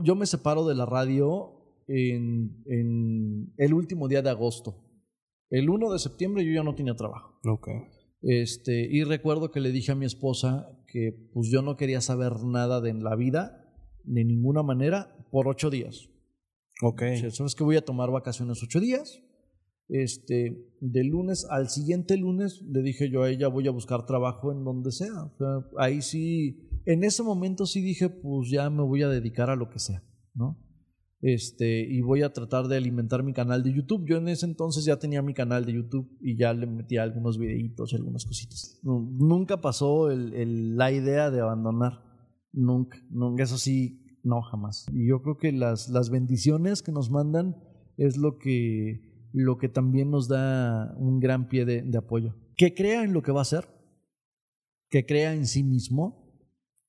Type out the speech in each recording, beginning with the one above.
Yo me separo de la radio en, en el último día de agosto. El 1 de septiembre yo ya no tenía trabajo. Ok. Este, y recuerdo que le dije a mi esposa que pues yo no quería saber nada de la vida, de ninguna manera, por ocho días. Ok. O sea, Sabes que voy a tomar vacaciones ocho días. Este, de lunes al siguiente lunes le dije yo a ella voy a buscar trabajo en donde sea. O sea, ahí sí, en ese momento sí dije pues ya me voy a dedicar a lo que sea, ¿no? Este, y voy a tratar de alimentar mi canal de YouTube. Yo en ese entonces ya tenía mi canal de YouTube y ya le metía algunos videitos y algunas cositas. Nu- Nunca pasó la idea de abandonar. Nunca. Eso sí, no, jamás. Y yo creo que las, las bendiciones que nos mandan es lo que, lo que también nos da un gran pie de apoyo. Que crea en lo que va a hacer, que crea en sí mismo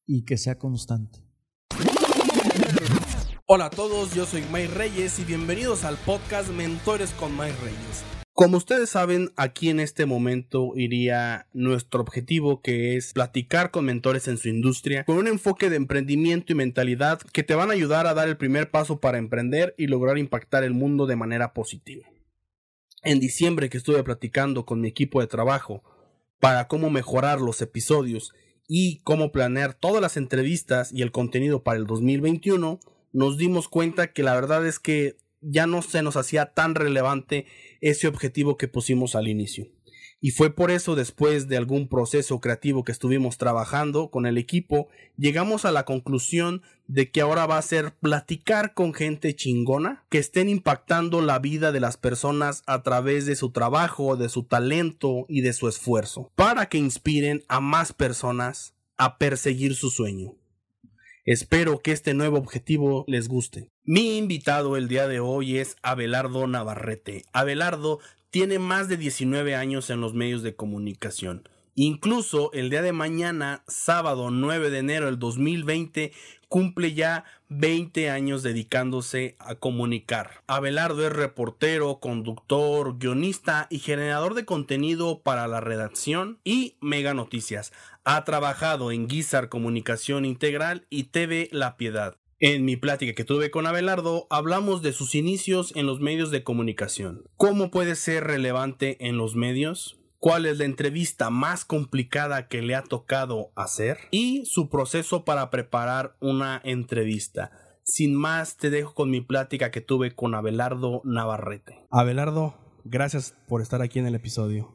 y que sea constante. Hola a todos, yo soy Mike Reyes y bienvenidos al podcast Mentores con Mike Reyes. Como ustedes saben, aquí en este momento iría nuestro objetivo que es platicar con mentores en su industria con un enfoque de emprendimiento y mentalidad que te van a ayudar a dar el primer paso para emprender y lograr impactar el mundo de manera positiva. En diciembre que estuve platicando con mi equipo de trabajo para cómo mejorar los episodios y cómo planear todas las entrevistas y el contenido para el 2021, nos dimos cuenta que la verdad es que ya no se nos hacía tan relevante ese objetivo que pusimos al inicio. Y fue por eso, después de algún proceso creativo que estuvimos trabajando con el equipo, llegamos a la conclusión de que ahora va a ser platicar con gente chingona que estén impactando la vida de las personas a través de su trabajo, de su talento y de su esfuerzo, para que inspiren a más personas a perseguir su sueño. Espero que este nuevo objetivo les guste. Mi invitado el día de hoy es Abelardo Navarrete. Abelardo tiene más de 19 años en los medios de comunicación. Incluso el día de mañana, sábado 9 de enero del 2020, cumple ya 20 años dedicándose a comunicar. Abelardo es reportero, conductor, guionista y generador de contenido para la redacción y Mega Noticias. Ha trabajado en Guizar Comunicación Integral y TV La Piedad. En mi plática que tuve con Abelardo hablamos de sus inicios en los medios de comunicación. ¿Cómo puede ser relevante en los medios? ¿Cuál es la entrevista más complicada que le ha tocado hacer? Y su proceso para preparar una entrevista. Sin más, te dejo con mi plática que tuve con Abelardo Navarrete. Abelardo, gracias por estar aquí en el episodio.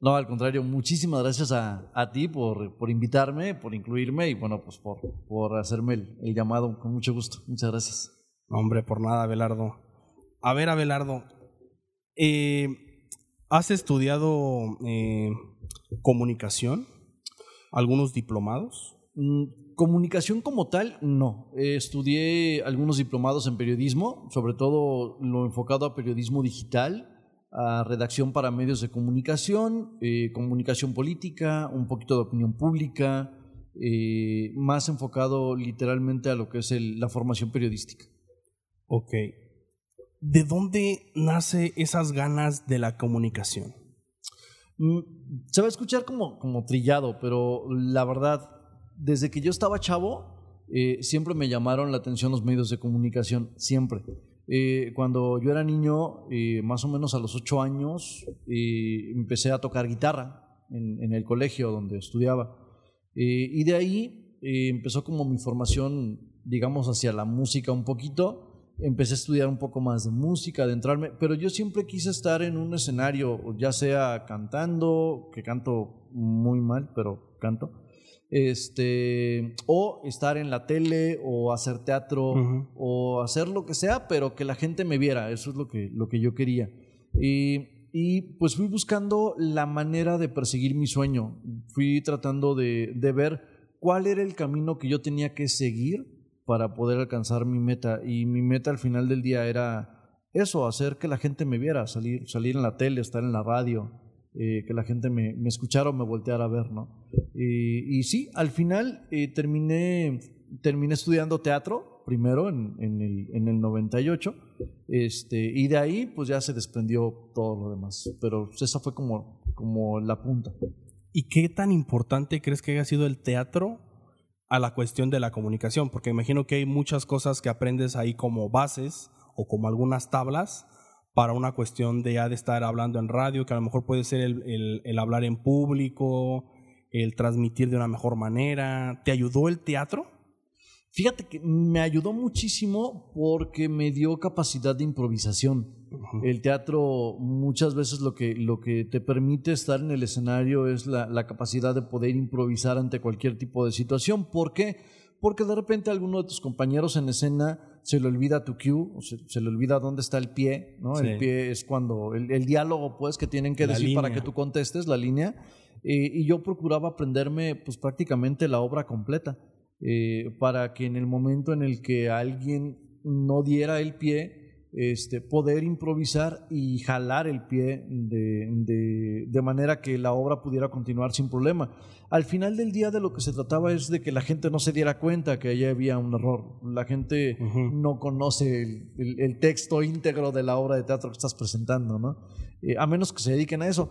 No, al contrario, muchísimas gracias a, a ti por, por invitarme, por incluirme y bueno, pues por, por hacerme el, el llamado con mucho gusto. Muchas gracias. Hombre, por nada, Abelardo. A ver, Abelardo, eh, ¿has estudiado eh, comunicación? ¿Algunos diplomados? Mm, Comunicación como tal, no. Eh, estudié algunos diplomados en periodismo, sobre todo lo enfocado a periodismo digital, a redacción para medios de comunicación, eh, comunicación política, un poquito de opinión pública, eh, más enfocado literalmente a lo que es el- la formación periodística. Ok. ¿De dónde nace esas ganas de la comunicación? Mm, Se va a escuchar como, como trillado, pero la verdad, desde que yo estaba chavo, eh, siempre me llamaron la atención los medios de comunicación, siempre. Eh, cuando yo era niño, eh, más o menos a los ocho años, eh, empecé a tocar guitarra en, en el colegio donde estudiaba. Eh, y de ahí eh, empezó como mi formación, digamos, hacia la música un poquito. Empecé a estudiar un poco más de música, adentrarme, pero yo siempre quise estar en un escenario, ya sea cantando, que canto muy mal, pero canto, este, o estar en la tele, o hacer teatro, o hacer lo que sea, pero que la gente me viera, eso es lo que, lo que yo quería. Y, y, pues fui buscando la manera de perseguir mi sueño, fui tratando de, de ver cuál era el camino que yo tenía que seguir para poder alcanzar mi meta. Y mi meta al final del día era eso, hacer que la gente me viera, salir, salir en la tele, estar en la radio, eh, que la gente me, me escuchara o me volteara a ver, ¿no? Y, y sí, al final eh, terminé, terminé estudiando teatro, primero en, en, el, en el 98, este, y de ahí pues ya se desprendió todo lo demás. Pero esa fue como, como la punta. ¿Y qué tan importante crees que haya sido el teatro a la cuestión de la comunicación, porque imagino que hay muchas cosas que aprendes ahí como bases o como algunas tablas para una cuestión de ya de estar hablando en radio, que a lo mejor puede ser el, el hablar en público, el transmitir de una mejor manera. ¿Te ayudó el teatro? Fíjate que me ayudó muchísimo porque me dio capacidad de improvisación. El teatro muchas veces lo que, lo que te permite estar en el escenario es la, capacidad de poder improvisar ante cualquier tipo de situación. ¿Por qué? Porque de repente alguno de tus compañeros en escena se le olvida tu cue, o se, le olvida dónde está el pie, ¿no? El pie es cuando el, diálogo pues que tienen que decir para que tú contestes la línea. Y yo procuraba aprenderme pues prácticamente la obra completa. Eh, para que en el momento en el que alguien no diera el pie, este, poder improvisar y jalar el pie de, de, manera que la obra pudiera continuar sin problema. Al final del día de lo que se trataba es de que la gente no se diera cuenta que allí había un error. La gente no conoce el, el, texto íntegro de la obra de teatro que estás presentando, ¿no? Eh, a menos que se dediquen a eso.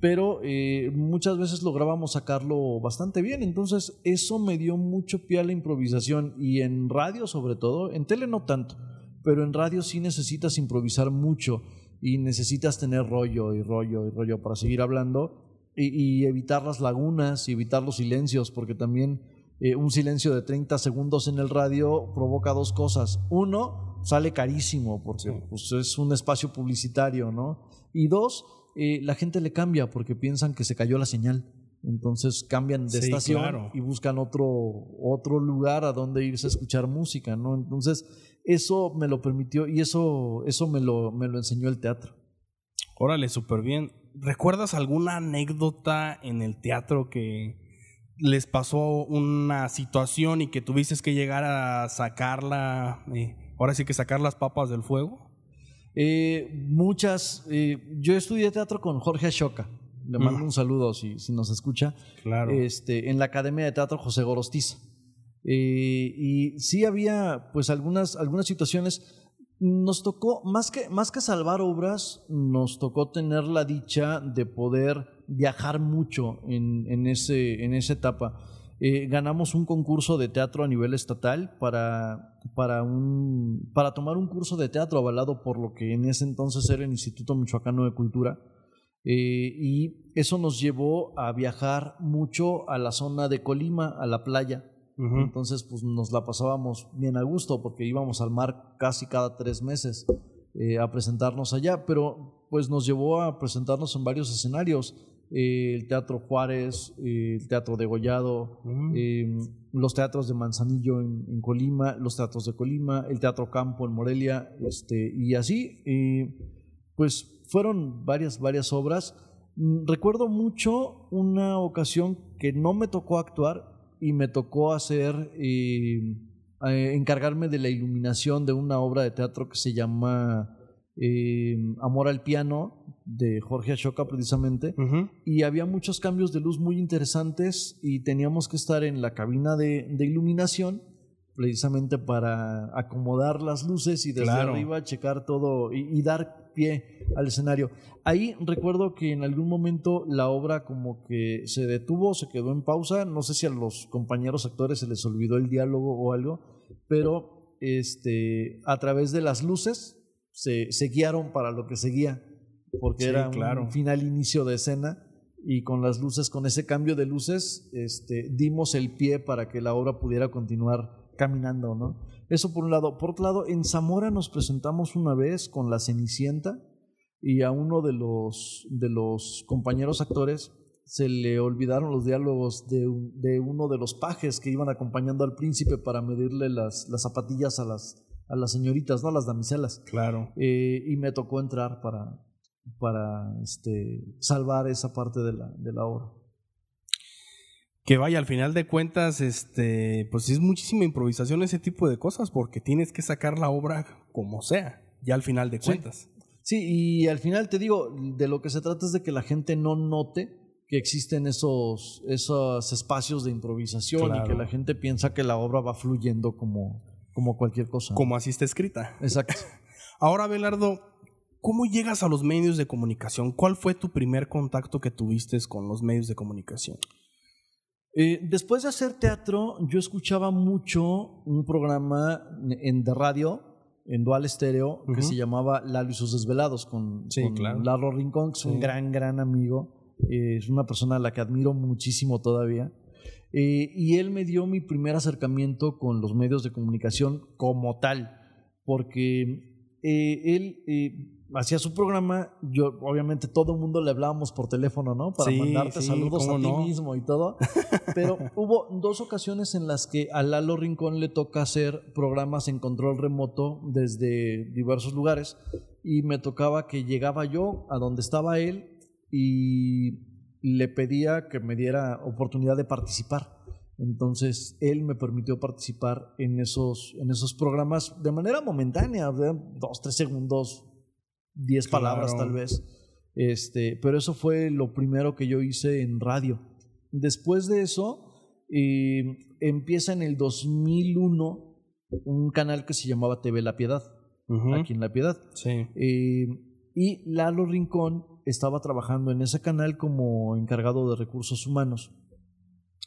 Pero eh, muchas veces lográbamos sacarlo bastante bien, entonces eso me dio mucho pie a la improvisación y en radio sobre todo, en tele no tanto, pero en radio sí necesitas improvisar mucho y necesitas tener rollo y rollo y rollo para seguir hablando y, evitar las lagunas y evitar los silencios, porque también eh, un silencio de 30 segundos en el radio provoca dos cosas. Uno, sale carísimo porque pues, es un espacio publicitario, ¿no? Y dos, eh, la gente le cambia porque piensan que se cayó la señal. Entonces cambian de estación y buscan otro, otro lugar a donde irse a escuchar música, ¿no? Entonces, eso me lo permitió y eso, eso me, lo, me lo enseñó el teatro. Órale, súper bien. ¿Recuerdas alguna anécdota en el teatro que les pasó una situación y que tuviste que llegar a sacarla, eh, ahora sí que sacar las papas del fuego? Eh, muchas. Eh, yo estudié teatro con Jorge Ashoka. Le mando mm. un saludo si, si, nos escucha. Claro. Este, en la Academia de Teatro José Gorostiza. Eh, y sí había, pues, algunas, algunas situaciones. Nos tocó, más que, más que salvar obras, nos tocó tener la dicha de poder viajar mucho en, en, ese, en esa etapa. Eh, ganamos un concurso de teatro a nivel estatal para, para, un, para tomar un curso de teatro avalado por lo que en ese entonces era el Instituto Michoacano de Cultura. Eh, y eso nos llevó a viajar mucho a la zona de Colima, a la playa. Entonces, pues nos la pasábamos bien a gusto porque íbamos al mar casi cada tres meses eh, a presentarnos allá, pero pues nos llevó a presentarnos en varios escenarios el Teatro Juárez, el Teatro de Gollado, mm. em, los teatros de Manzanillo en, Colima, los teatros de Colima, el Teatro Campo en Morelia, este, y así, pues fueron varias, varias obras. Mm, recuerdo mucho una ocasión que no me tocó actuar y me tocó hacer, em, eh, encargarme de la iluminación de una obra de teatro que se llama eh, Amor al Piano de Jorge Ashoka precisamente. Y había muchos cambios de luz muy interesantes y teníamos que estar en la cabina de, iluminación precisamente para acomodar las luces y desde arriba checar todo y, dar pie al escenario. Ahí recuerdo que en algún momento la obra como que se detuvo, se quedó en pausa, no sé si a los compañeros actores se les olvidó el diálogo o algo, pero este, a través de las luces se, guiaron para lo que seguía, porque era un final inicio de escena y con las luces, con ese cambio de luces, este, dimos el pie para que la obra pudiera continuar caminando, ¿no? Eso por un lado. Por otro lado, en Zamora nos presentamos una vez con La Cenicienta y a uno de los, de los compañeros actores se le olvidaron los diálogos de, de uno de los pajes que iban acompañando al príncipe para medirle las, las zapatillas a las, a las señoritas, ¿no? A las damiselas. Claro. Eh, y me tocó entrar para, para este, salvar esa parte de la, de la obra. Que vaya, al final de cuentas, este, pues es muchísima improvisación ese tipo de cosas, porque tienes que sacar la obra como sea, ya al final de cuentas. Sí, y al final te digo, de lo que se trata es de que la gente no note que existen esos, esos espacios de improvisación y que la gente piensa que la obra va fluyendo como, como cualquier cosa. Como así está escrita. Exacto. Ahora, Belardo, ¿cómo llegas a los medios de comunicación? ¿Cuál fue tu primer contacto que tuviste con los medios de comunicación? Eh, después de hacer teatro, yo escuchaba mucho un programa en, de radio, en Dual Estéreo, que se llamaba Lalo y sus desvelados, con, Lalo Rincón, que es un gran, gran amigo. Eh, es una persona a la que admiro muchísimo todavía. Eh, y él me dio mi primer acercamiento con los medios de comunicación como tal, porque él hacía su programa, yo obviamente todo el mundo le hablábamos por teléfono, ¿no? Para mandarte saludos a ti mismo y todo. Pero hubo dos ocasiones en las que a Lalo Rincón le toca hacer programas en control remoto desde diversos lugares y me tocaba que llegaba yo a donde estaba él y le pedía que me diera oportunidad de participar. Entonces él me permitió participar en esos, en esos programas de manera momentánea, de dos, tres segundos, diez palabras tal vez. Este, pero eso fue lo primero que yo hice en radio. Después de eso, eh, empieza en el 2001 un canal que se llamaba TV La Piedad, aquí en La Piedad. Eh, y Lalo Rincón estaba trabajando en ese canal como encargado de recursos humanos.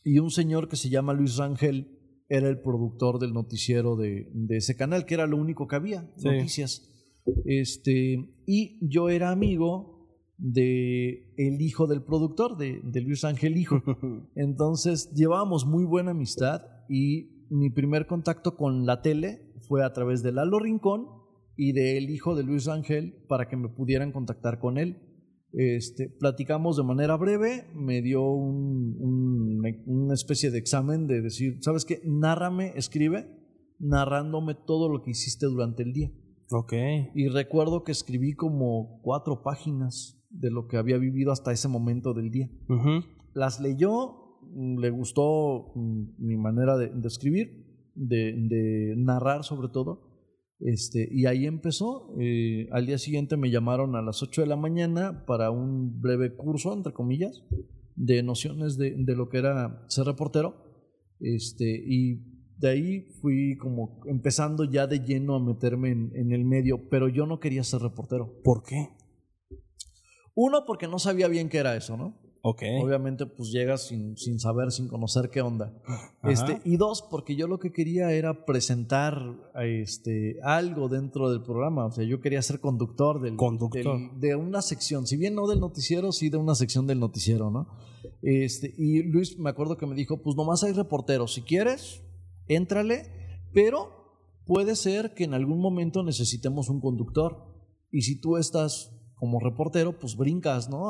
Y un señor que se llama Luis Rangel era el productor del noticiero de, de ese canal, que era lo único que había, noticias. Este, y yo era amigo de el hijo del productor, de, Luis Ángel Hijo. Entonces llevábamos muy buena amistad y mi primer contacto con la tele fue a través de Lalo Rincón y del hijo de Luis Ángel para que me pudieran contactar con él. Este, platicamos de manera breve, me dio una especie de examen de decir, ¿sabes qué? Nárrame, escribe, narrándome todo lo que hiciste durante el día. Ok. Y recuerdo que escribí como cuatro páginas de lo que había vivido hasta ese momento del día. Las leyó, le gustó mm, mi manera de, escribir, de, narrar sobre todo. Este, y ahí empezó. Eh, al día siguiente me llamaron a las 8 de la mañana para un breve curso, entre comillas, de nociones de, de lo que era ser reportero. Este, y de ahí fui como empezando ya de lleno a meterme en, el medio, pero yo no quería ser reportero. ¿Por qué? Uno, porque no sabía bien qué era eso, ¿no? Obviamente, pues llegas sin, sin saber, sin conocer qué onda. Este, y dos, porque yo lo que quería era presentar este, algo dentro del programa. O sea, yo quería ser conductor del, conductor. de una sección. Si bien no del noticiero, sí de una sección del noticiero, ¿no? Este, y Luis me acuerdo que me dijo, pues nomás hay reporteros. Si quieres, éntrale, pero puede ser que en algún momento necesitemos un conductor. Y si tú estás como reportero, pues brincas, ¿no?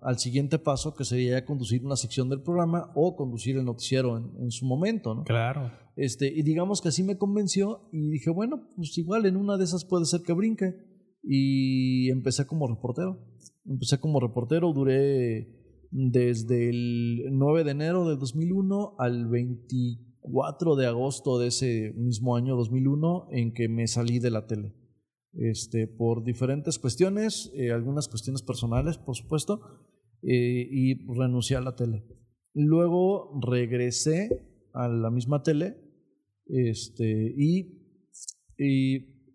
al siguiente paso, que sería conducir una sección del programa o conducir el noticiero en, su momento, ¿no? Claro. Este, y digamos que así me convenció y dije, bueno, pues igual en una de esas puede ser que brinque. Y empecé como reportero. Empecé como reportero, duré desde el 9 de enero de 2001 al 24 4 de agosto de ese mismo año 2001 en que me salí de la tele. Este, por diferentes cuestiones, eh, algunas cuestiones personales, por supuesto, eh, y renuncié a la tele. Luego regresé a la misma tele este, y,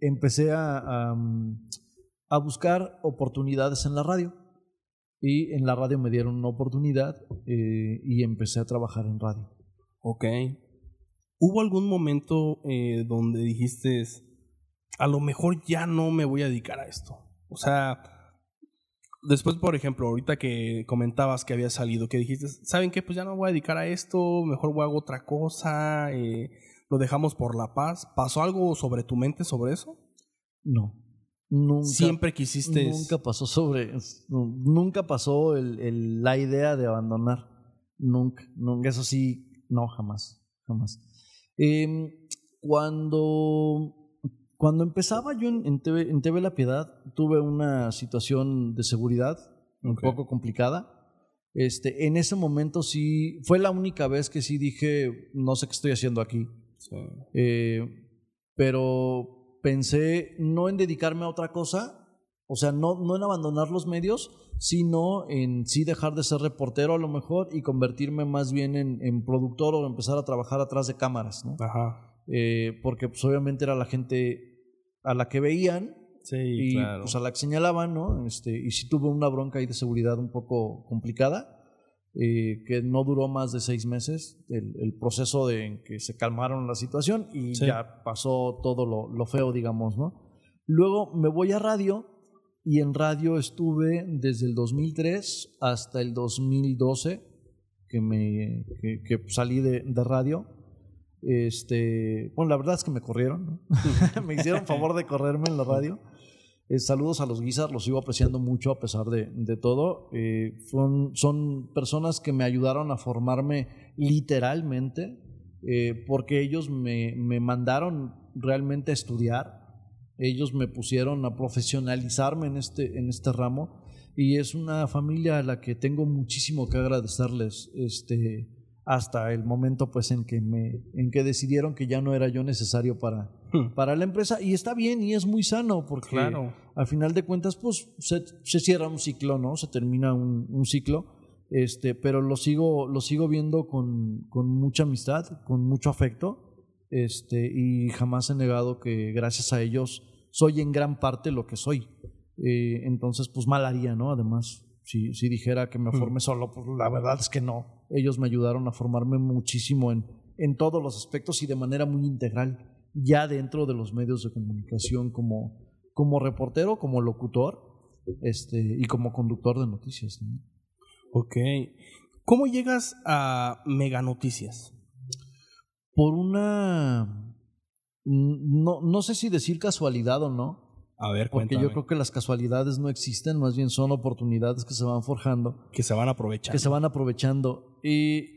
empecé a, buscar oportunidades en la radio. Y en la radio me dieron una oportunidad eh, y empecé a trabajar en radio. Ok. ¿Hubo algún momento donde dijiste, a lo mejor ya no me voy a dedicar a esto? O sea, después, por ejemplo, ahorita que comentabas que había salido, que dijiste, ¿saben qué? Pues ya no me voy a dedicar a esto, mejor voy a hacer otra cosa, eh, lo dejamos por la paz. ¿Pasó algo sobre tu mente sobre eso? No. Nunca, Siempre quisiste. Nunca pasó sobre. Nunca pasó la idea de abandonar. Nunca, nunca. Eso sí, no, jamás. Jamás. Em, cuando, cuando empezaba yo en, TV, en TV La Piedad, tuve una situación de seguridad un poco complicada. Este, en ese momento sí, fue la única vez que sí dije, no sé qué estoy haciendo aquí. Eh, pero pensé no en dedicarme a otra cosa, o sea, no, no en abandonar los medios, sino en sí dejar de ser reportero a lo mejor y convertirme más bien en, productor o empezar a trabajar atrás de cámaras, ¿no? Ajá. Eh, porque pues obviamente era la gente a la que veían sí, y pues a la que señalaban, ¿no? Este, y sí tuve una bronca ahí de seguridad un poco complicada, eh, que no duró más de seis meses, el, proceso de en que se calmaron la situación y ya pasó todo lo, lo, feo, digamos, ¿no? Luego me voy a radio y en radio estuve desde el 2003 hasta el 2012 que, me, que, salí de, de, radio. Este, bueno, la verdad es que me corrieron, me hicieron favor de correrme en la radio. Eh, saludos a los guisas, los sigo apreciando mucho a pesar de, todo. Eh, son, son, personas que me ayudaron a formarme literalmente, eh, porque ellos me, me, mandaron realmente a estudiar, ellos me pusieron a profesionalizarme en este, en este ramo y es una familia a la que tengo muchísimo que agradecerles. Este, hasta el momento pues en que me en que decidieron que ya no era yo necesario para, hmm. para la empresa. Y está bien y es muy sano porque al final de cuentas pues se, se, cierra un ciclo no se termina un, un, ciclo. Este pero lo sigo lo sigo viendo con, con mucha amistad con mucho afecto. Este y jamás he negado que gracias a ellos soy en gran parte lo que soy. Eh, entonces pues mal haría no además si, si dijera que me hmm. formé solo pues la verdad es que no ellos me ayudaron a formarme muchísimo en, en todos los aspectos y de manera muy integral, ya dentro de los medios de comunicación como, como reportero, como locutor este, y como conductor de noticias. Ok. ¿Cómo llegas a Mega Noticias? Por una... No, no sé si decir casualidad o no, a ver, Porque yo creo que las casualidades no existen, más bien son oportunidades que se van forjando. Que se van aprovechando. Que se van aprovechando. Y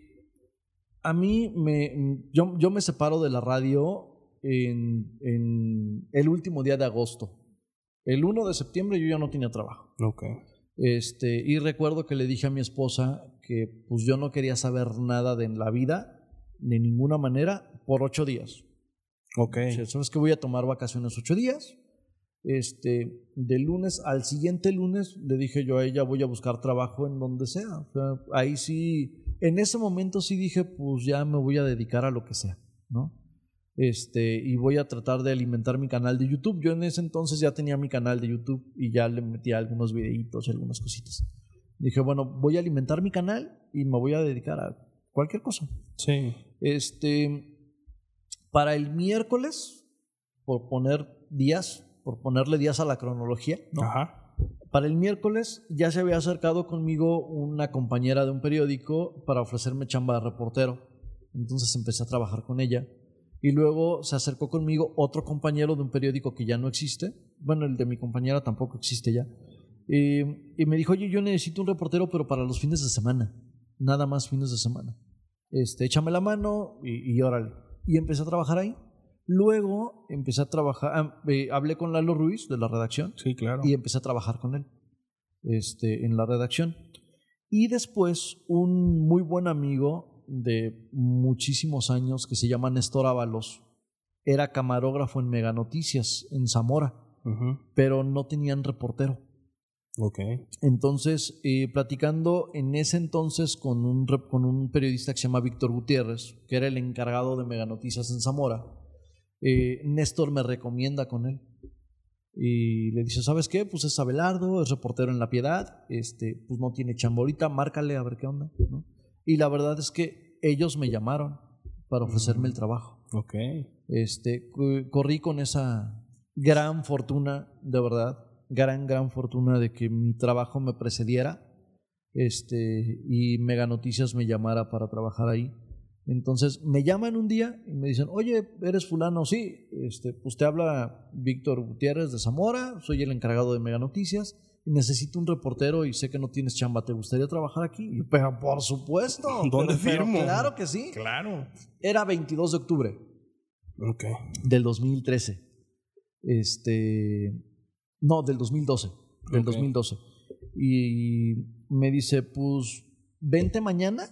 a mí me. Yo, yo me separo de la radio en, en, el último día de agosto. El 1 de septiembre yo ya no tenía trabajo. Ok. Este, y recuerdo que le dije a mi esposa que pues yo no quería saber nada de la vida, de ninguna manera, por ocho días. Ok. ¿Sabes que voy a tomar vacaciones ocho días? este, de lunes al siguiente lunes le dije yo a ella voy a buscar trabajo en donde sea. ahí sí, en ese momento sí dije pues ya me voy a dedicar a lo que sea, ¿no? Este, y voy a tratar de alimentar mi canal de YouTube. Yo en ese entonces ya tenía mi canal de YouTube y ya le metía algunos videitos y algunas cositas. Dije, bueno, voy a alimentar mi canal y me voy a dedicar a cualquier cosa. Sí. Este, para el miércoles, por poner días, por ponerle días a la cronología, Para el miércoles ya se había acercado conmigo una compañera de un periódico para ofrecerme chamba de reportero. Entonces empecé a trabajar con ella. Y luego se acercó conmigo otro compañero de un periódico que ya no existe. Bueno, el de mi compañera tampoco existe ya. y me dijo, oye, yo necesito un reportero, pero para los fines de semana. Nada más fines de semana. Este, échame la mano y, y órale. Y empecé a trabajar ahí. Luego empecé a trabajar, ah, hablé con Lalo Ruiz de la redacción. Sí, claro. Y empecé a trabajar con él este, en la redacción. Y después un muy buen amigo de muchísimos años que se llama Néstor Ábalos era camarógrafo en Mega Noticias en Zamora, pero no tenían reportero. Ok. Entonces, eh, platicando en ese entonces con un, con un periodista que se llama Víctor Gutiérrez, que era el encargado de Mega Noticias en Zamora, eh, Néstor me recomienda con él. Y le dice, ¿sabes qué? Pues es Abelardo, es reportero en La Piedad, este, pues no tiene chamborita, márcale a ver qué onda. Y la verdad es que ellos me llamaron para ofrecerme el mm, trabajo. Ok. Este, corrí con esa gran fortuna, de verdad, gran, gran fortuna de que mi trabajo me precediera este, y Mega Noticias me llamara para trabajar ahí. Entonces me llaman un día y me dicen, oye, ¿eres fulano? Sí, este, pues te habla Víctor Gutiérrez de Zamora, soy el encargado de Mega Noticias y necesito un reportero y sé que no tienes chamba, ¿te gustaría trabajar aquí? Y yo, pero por supuesto. ¿Dónde firmo? claro que sí. Claro. Era 22 de octubre. Del 2013. Este, no, del 2012. Del 2012. Y me dice, pues, vente mañana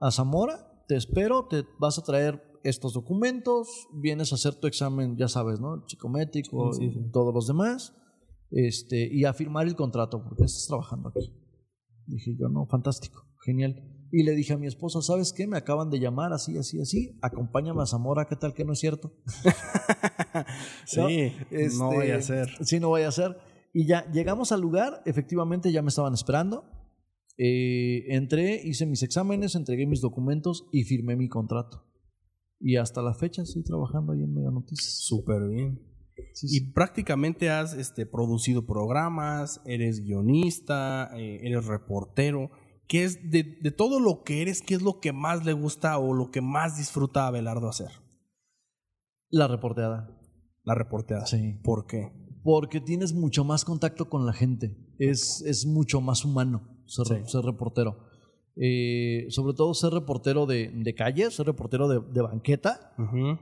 a Zamora te espero, te vas a traer estos documentos, vienes a hacer tu examen, ya sabes, ¿no? Psicométrico y todos los demás, este, y a firmar el contrato, porque estás trabajando aquí. Dije yo, no, fantástico, genial. Y le dije a mi esposa, ¿sabes qué? Me acaban de llamar así, así, así. Acompáñame a Zamora, ¿qué tal que no es cierto? sí, no, este, no voy a hacer. Sí, no voy a hacer. Y ya llegamos al lugar, efectivamente ya me estaban esperando. Eh, entré, hice mis exámenes, entregué mis documentos y firmé mi contrato. Y hasta la fecha estoy trabajando ahí en Mega Noticias. Súper bien. Y prácticamente has este, producido programas, eres guionista, eh, eres reportero. ¿Qué es de, de, todo lo que eres, qué es lo que más le gusta o lo que más disfruta a Abelardo hacer? La reporteada. La reporteada. Sí. ¿Por qué? Porque tienes mucho más contacto con la gente. Es, es mucho más humano ser, ser reportero. Eh, sobre todo ser reportero de, de calle, ser reportero de, de banqueta,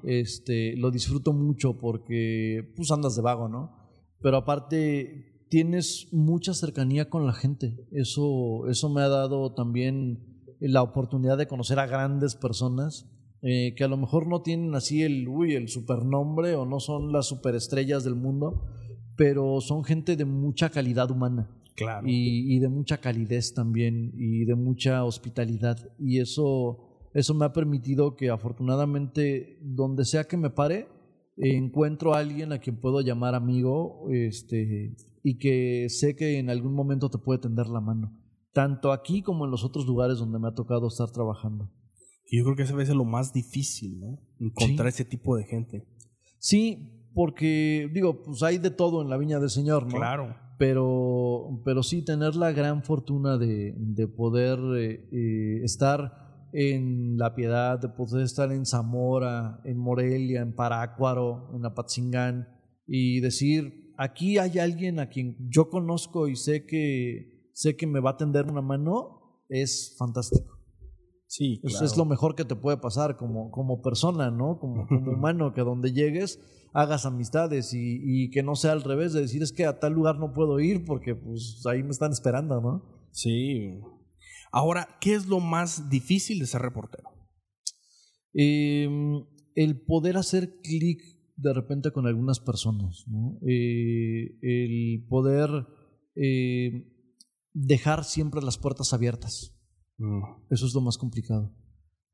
este, lo disfruto mucho porque pues andas de vago, ¿no? Pero aparte tienes mucha cercanía con la gente. Eso, eso me ha dado también la oportunidad de conocer a grandes personas eh, que a lo mejor no tienen así el, uy, el supernombre o no son las superestrellas del mundo, pero son gente de mucha calidad humana. Claro. Y, y, de mucha calidez también y de mucha hospitalidad. Y eso, eso me ha permitido que afortunadamente, donde sea que me pare, encuentro a alguien a quien puedo llamar amigo este, y que sé que en algún momento te puede tender la mano. Tanto aquí como en los otros lugares donde me ha tocado estar trabajando. Y yo creo que ese es lo más difícil, ¿no? Encontrar Sí. ese tipo de gente. Sí, porque digo, pues hay de todo en la viña del Señor, ¿no? Claro. Pero, pero sí tener la gran fortuna de, de poder eh, eh, estar en La Piedad, de poder estar en Zamora, en Morelia, en Parácuaro, en Apatzingán y decir, aquí hay alguien a quien yo conozco y sé que, sé que me va a tender una mano, es fantástico. Sí, Eso claro. es lo mejor que te puede pasar como, como persona, ¿no? Como, como humano, que donde llegues hagas amistades y, y, que no sea al revés de decir es que a tal lugar no puedo ir porque pues ahí me están esperando, ¿no? Sí. Ahora, ¿qué es lo más difícil de ser reportero? Eh, el poder hacer clic de repente con algunas personas, ¿no? Eh, el poder eh, dejar siempre las puertas abiertas. Mm. Eso es lo más complicado.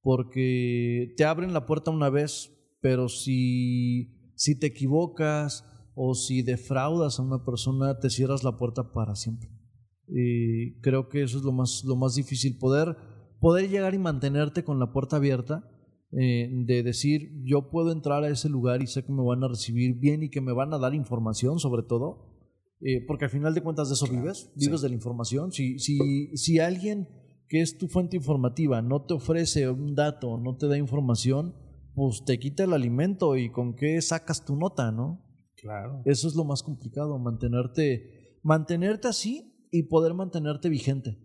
Porque te abren la puerta una vez, pero si, si te equivocas o si defraudas a una persona, te cierras la puerta para siempre. Y creo que eso es lo más, lo más difícil, poder, poder llegar y mantenerte con la puerta abierta, eh, de decir, yo puedo entrar a ese lugar y sé que me van a recibir bien y que me van a dar información sobre todo, eh, porque al final de cuentas de eso Claro, vives, vives sí. de la información. Si, si, si alguien que es tu fuente informativa no te ofrece un dato, no te da información, pues te quita el alimento y con qué sacas tu nota, ¿no? Claro. Eso es lo más complicado, mantenerte, mantenerte así y poder mantenerte vigente.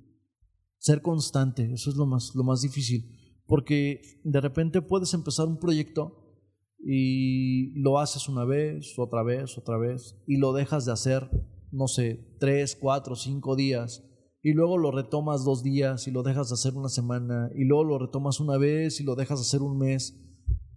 Ser constante, eso es lo más, lo más difícil. Porque de repente puedes empezar un proyecto y lo haces una vez, otra vez, otra vez, y lo dejas de hacer, no sé, tres, cuatro, cinco días, y luego lo retomas dos días y lo dejas de hacer una semana, y luego lo retomas una vez y lo dejas de hacer un mes.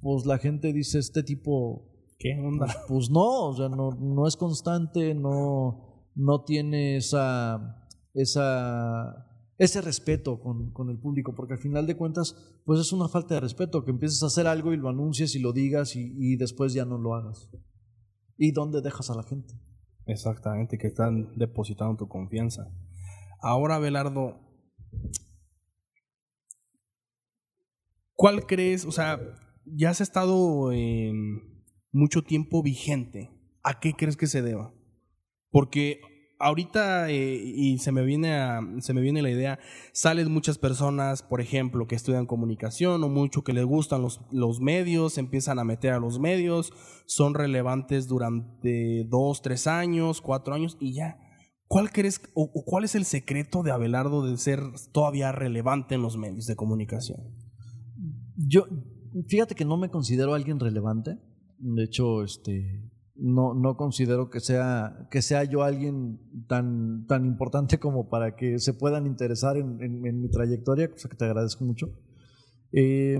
Pues la gente dice, este tipo ¿Qué onda? pues, pues no, o sea, no, no es constante, no, no tiene esa, esa, ese respeto con, con, el público, porque al final de cuentas, pues es una falta de respeto, que empieces a hacer algo y lo anuncies y lo digas y, y después ya no lo hagas. ¿Y dónde dejas a la gente? Exactamente, que están depositando tu confianza. Ahora, Belardo, ¿cuál crees? O sea, ya has estado eh, mucho tiempo vigente. ¿A qué crees que se deba? Porque ahorita, eh, y se me, viene a, se me viene la idea, salen muchas personas, por ejemplo, que estudian comunicación o mucho que les gustan los, los medios, empiezan a meter a los medios, son relevantes durante dos, tres años, cuatro años y ya. ¿Cuál crees o, cuál es el secreto de Abelardo de ser todavía relevante en los medios de comunicación? Yo, fíjate que no me considero alguien relevante. De hecho, este, no, no considero que sea, que sea yo alguien tan, tan importante como para que se puedan interesar en, en, en mi trayectoria, cosa que te agradezco mucho. Eh,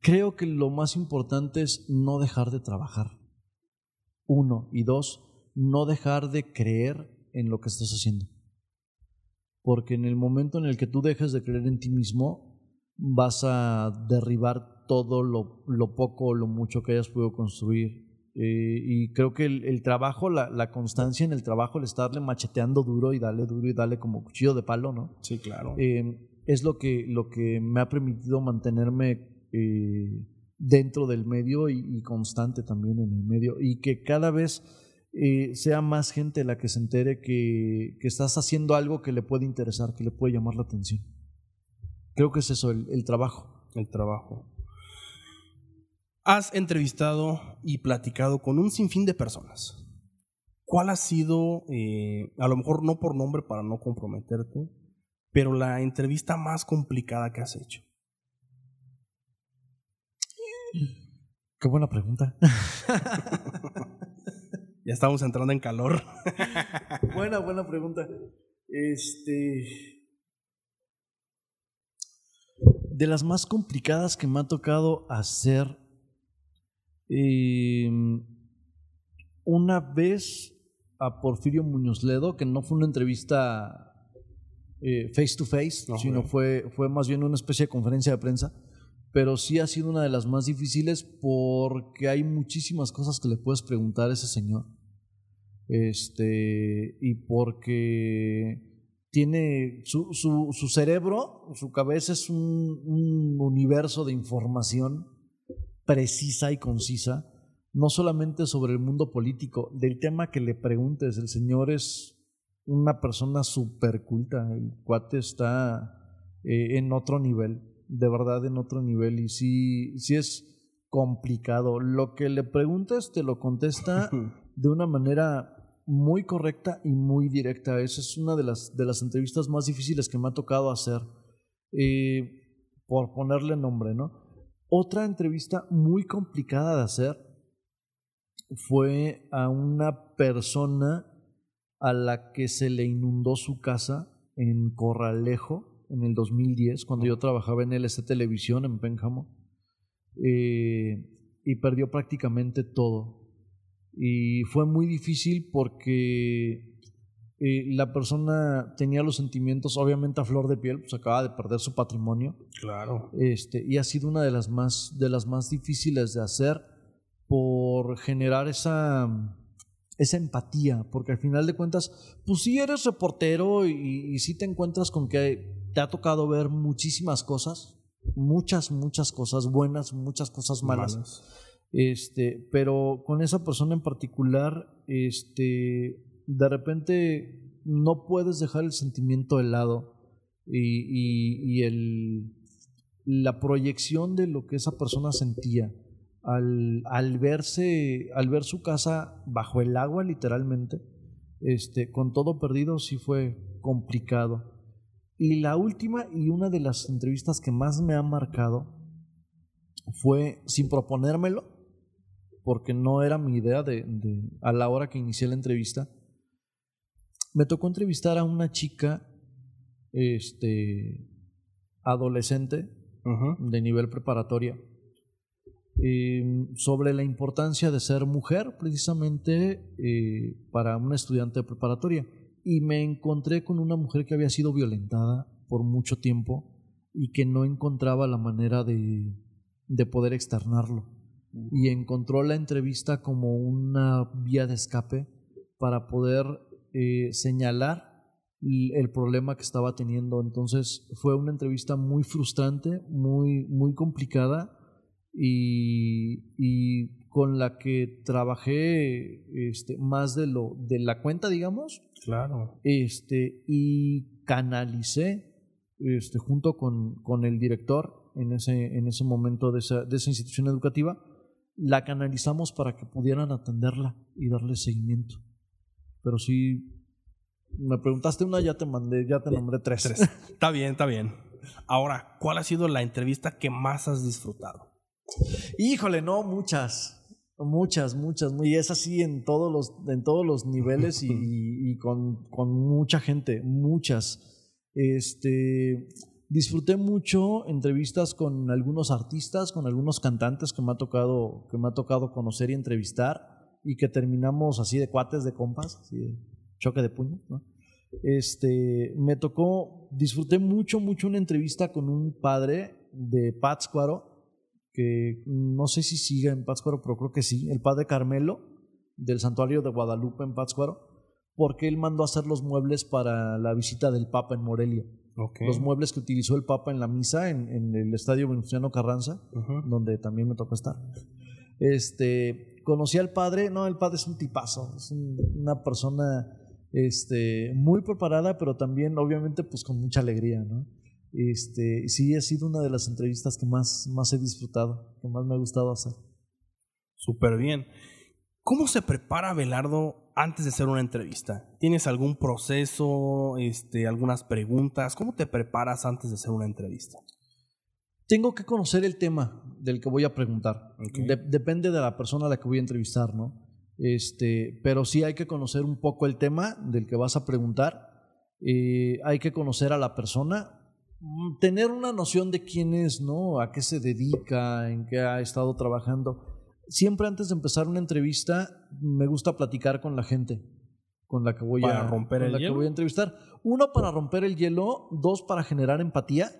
creo que lo más importante es no dejar de trabajar. Uno. Y dos, no dejar de creer en lo que estás haciendo. Porque en el momento en el que tú dejes de creer en ti mismo, vas a derribar todo lo, lo poco o lo mucho que hayas podido construir Eh, y creo que el, trabajo, la, constancia en el trabajo, el estarle macheteando duro y darle duro y darle como cuchillo de palo, ¿no? Sí, claro. Eh, es lo que, lo que me ha permitido mantenerme eh, dentro del medio y, constante también en el medio. Y que cada vez sea más gente la que se entere que, estás haciendo algo que le puede interesar, que le puede llamar la atención. Creo que es eso, el trabajo. El trabajo. Has entrevistado y platicado con un sinfín de personas. ¿Cuál ha sido, eh, a lo mejor no por nombre para no comprometerte, pero la entrevista más complicada que has hecho? Qué buena pregunta. ya estamos entrando en calor. buena, buena pregunta. Este. De las más complicadas que me ha tocado hacer Em, una vez a Porfirio Muñoz Ledo, que no fue una entrevista eh, face to face, sino fue, fue más bien una especie de conferencia de prensa, pero sí ha sido una de las más difíciles porque hay muchísimas cosas que le puedes preguntar a ese señor. Este, y porque tiene su, su, cerebro, su cabeza es un, un universo de información precisa y concisa, no solamente sobre el mundo político, del tema que le preguntes. El señor es una persona súper culta, el cuate está eh, en otro nivel, de verdad en otro nivel, y sí, sí es complicado. Lo que le preguntes te lo contesta de una manera muy correcta y muy directa. Esa es una de las, de las entrevistas más difíciles que me ha tocado hacer, eh, por ponerle nombre, ¿no? Otra entrevista muy complicada de hacer fue a una persona a la que se le inundó su casa en Corralejo en el 2010, cuando yo trabajaba en LS Televisión en Pénjamo, eh, y perdió prácticamente todo. Y fue muy difícil porque eh, la persona tenía los sentimientos obviamente a flor de piel, pues acaba de perder su patrimonio. Claro. Este, y ha sido una de las más, de las más difíciles de hacer por generar esa, esa empatía, porque al final de cuentas, pues sí eres reportero y, y sí te encuentras con que te ha tocado ver muchísimas cosas, muchas, muchas cosas buenas, muchas cosas malas. malas. Este, pero con esa persona en particular, este, de repente no puedes dejar el sentimiento helado y, y, el, la proyección de lo que esa persona sentía al, al, verse, al ver su casa bajo el agua literalmente, este, con todo perdido, sí fue complicado. Y la última y una de las entrevistas que más me ha marcado fue, sin proponérmelo, porque no era mi idea de, de, a la hora que inicié la entrevista, me tocó entrevistar a una chica este, adolescente de nivel preparatoria em, sobre la importancia de ser mujer precisamente eh, para una estudiante de preparatoria. Y me encontré con una mujer que había sido violentada por mucho tiempo y que no encontraba la manera de, de poder externarlo. Y encontró la entrevista como una vía de escape para poder eh, señalar el problema que estaba teniendo. Entonces fue una entrevista muy frustrante, muy, muy complicada y, y con la que trabajé este, más de, lo, de la cuenta, digamos. Claro. Este, y canalicé este, junto con, con el director en ese, en ese momento de esa, de esa institución educativa, la canalizamos para que pudieran atenderla y darle seguimiento pero sí me preguntaste una, ya te mandé, ya te nombré tres. Está bien, está bien. Ahora, ¿cuál ha sido la entrevista que más has disfrutado? Híjole, no, muchas. Muchas, muchas, y es así en todos los, en todos los niveles y, con, con, mucha gente, muchas. Este, disfruté mucho entrevistas con algunos artistas, con algunos cantantes que me ha tocado, que me ha tocado conocer y entrevistar y que terminamos así de cuates de compas, así de choque de puño, ¿no? Este, me tocó, disfruté mucho, mucho una entrevista con un padre de Pátzcuaro que no sé si sigue en Pátzcuaro, pero creo que sí, el padre Carmelo del santuario de Guadalupe en Pátzcuaro, porque él mandó a hacer los muebles para la visita del Papa en Morelia. Los muebles que utilizó el Papa en la misa en, el estadio Venustiano Carranza, donde también me tocó estar. Este, conocí al padre, no, el padre es un tipazo, es una persona este, muy preparada, pero también obviamente pues con mucha alegría, ¿no? Este, sí, ha sido una de las entrevistas que más, más he disfrutado, que más me ha gustado hacer. Súper bien. ¿Cómo se prepara Belardo antes de hacer una entrevista? ¿Tienes algún proceso, este, algunas preguntas? ¿Cómo te preparas antes de hacer una entrevista? Tengo que conocer el tema del que voy a preguntar. depende de la persona a la que voy a entrevistar, ¿no? Este, pero sí hay que conocer un poco el tema del que vas a preguntar. Eh, hay que conocer a la persona, tener una noción de quién es, ¿no? A qué se dedica, en qué ha estado trabajando. Siempre antes de empezar una entrevista, me gusta platicar con la gente con la que voy a romper el la hielo? que voy a entrevistar. Uno para romper el hielo, dos para generar empatía,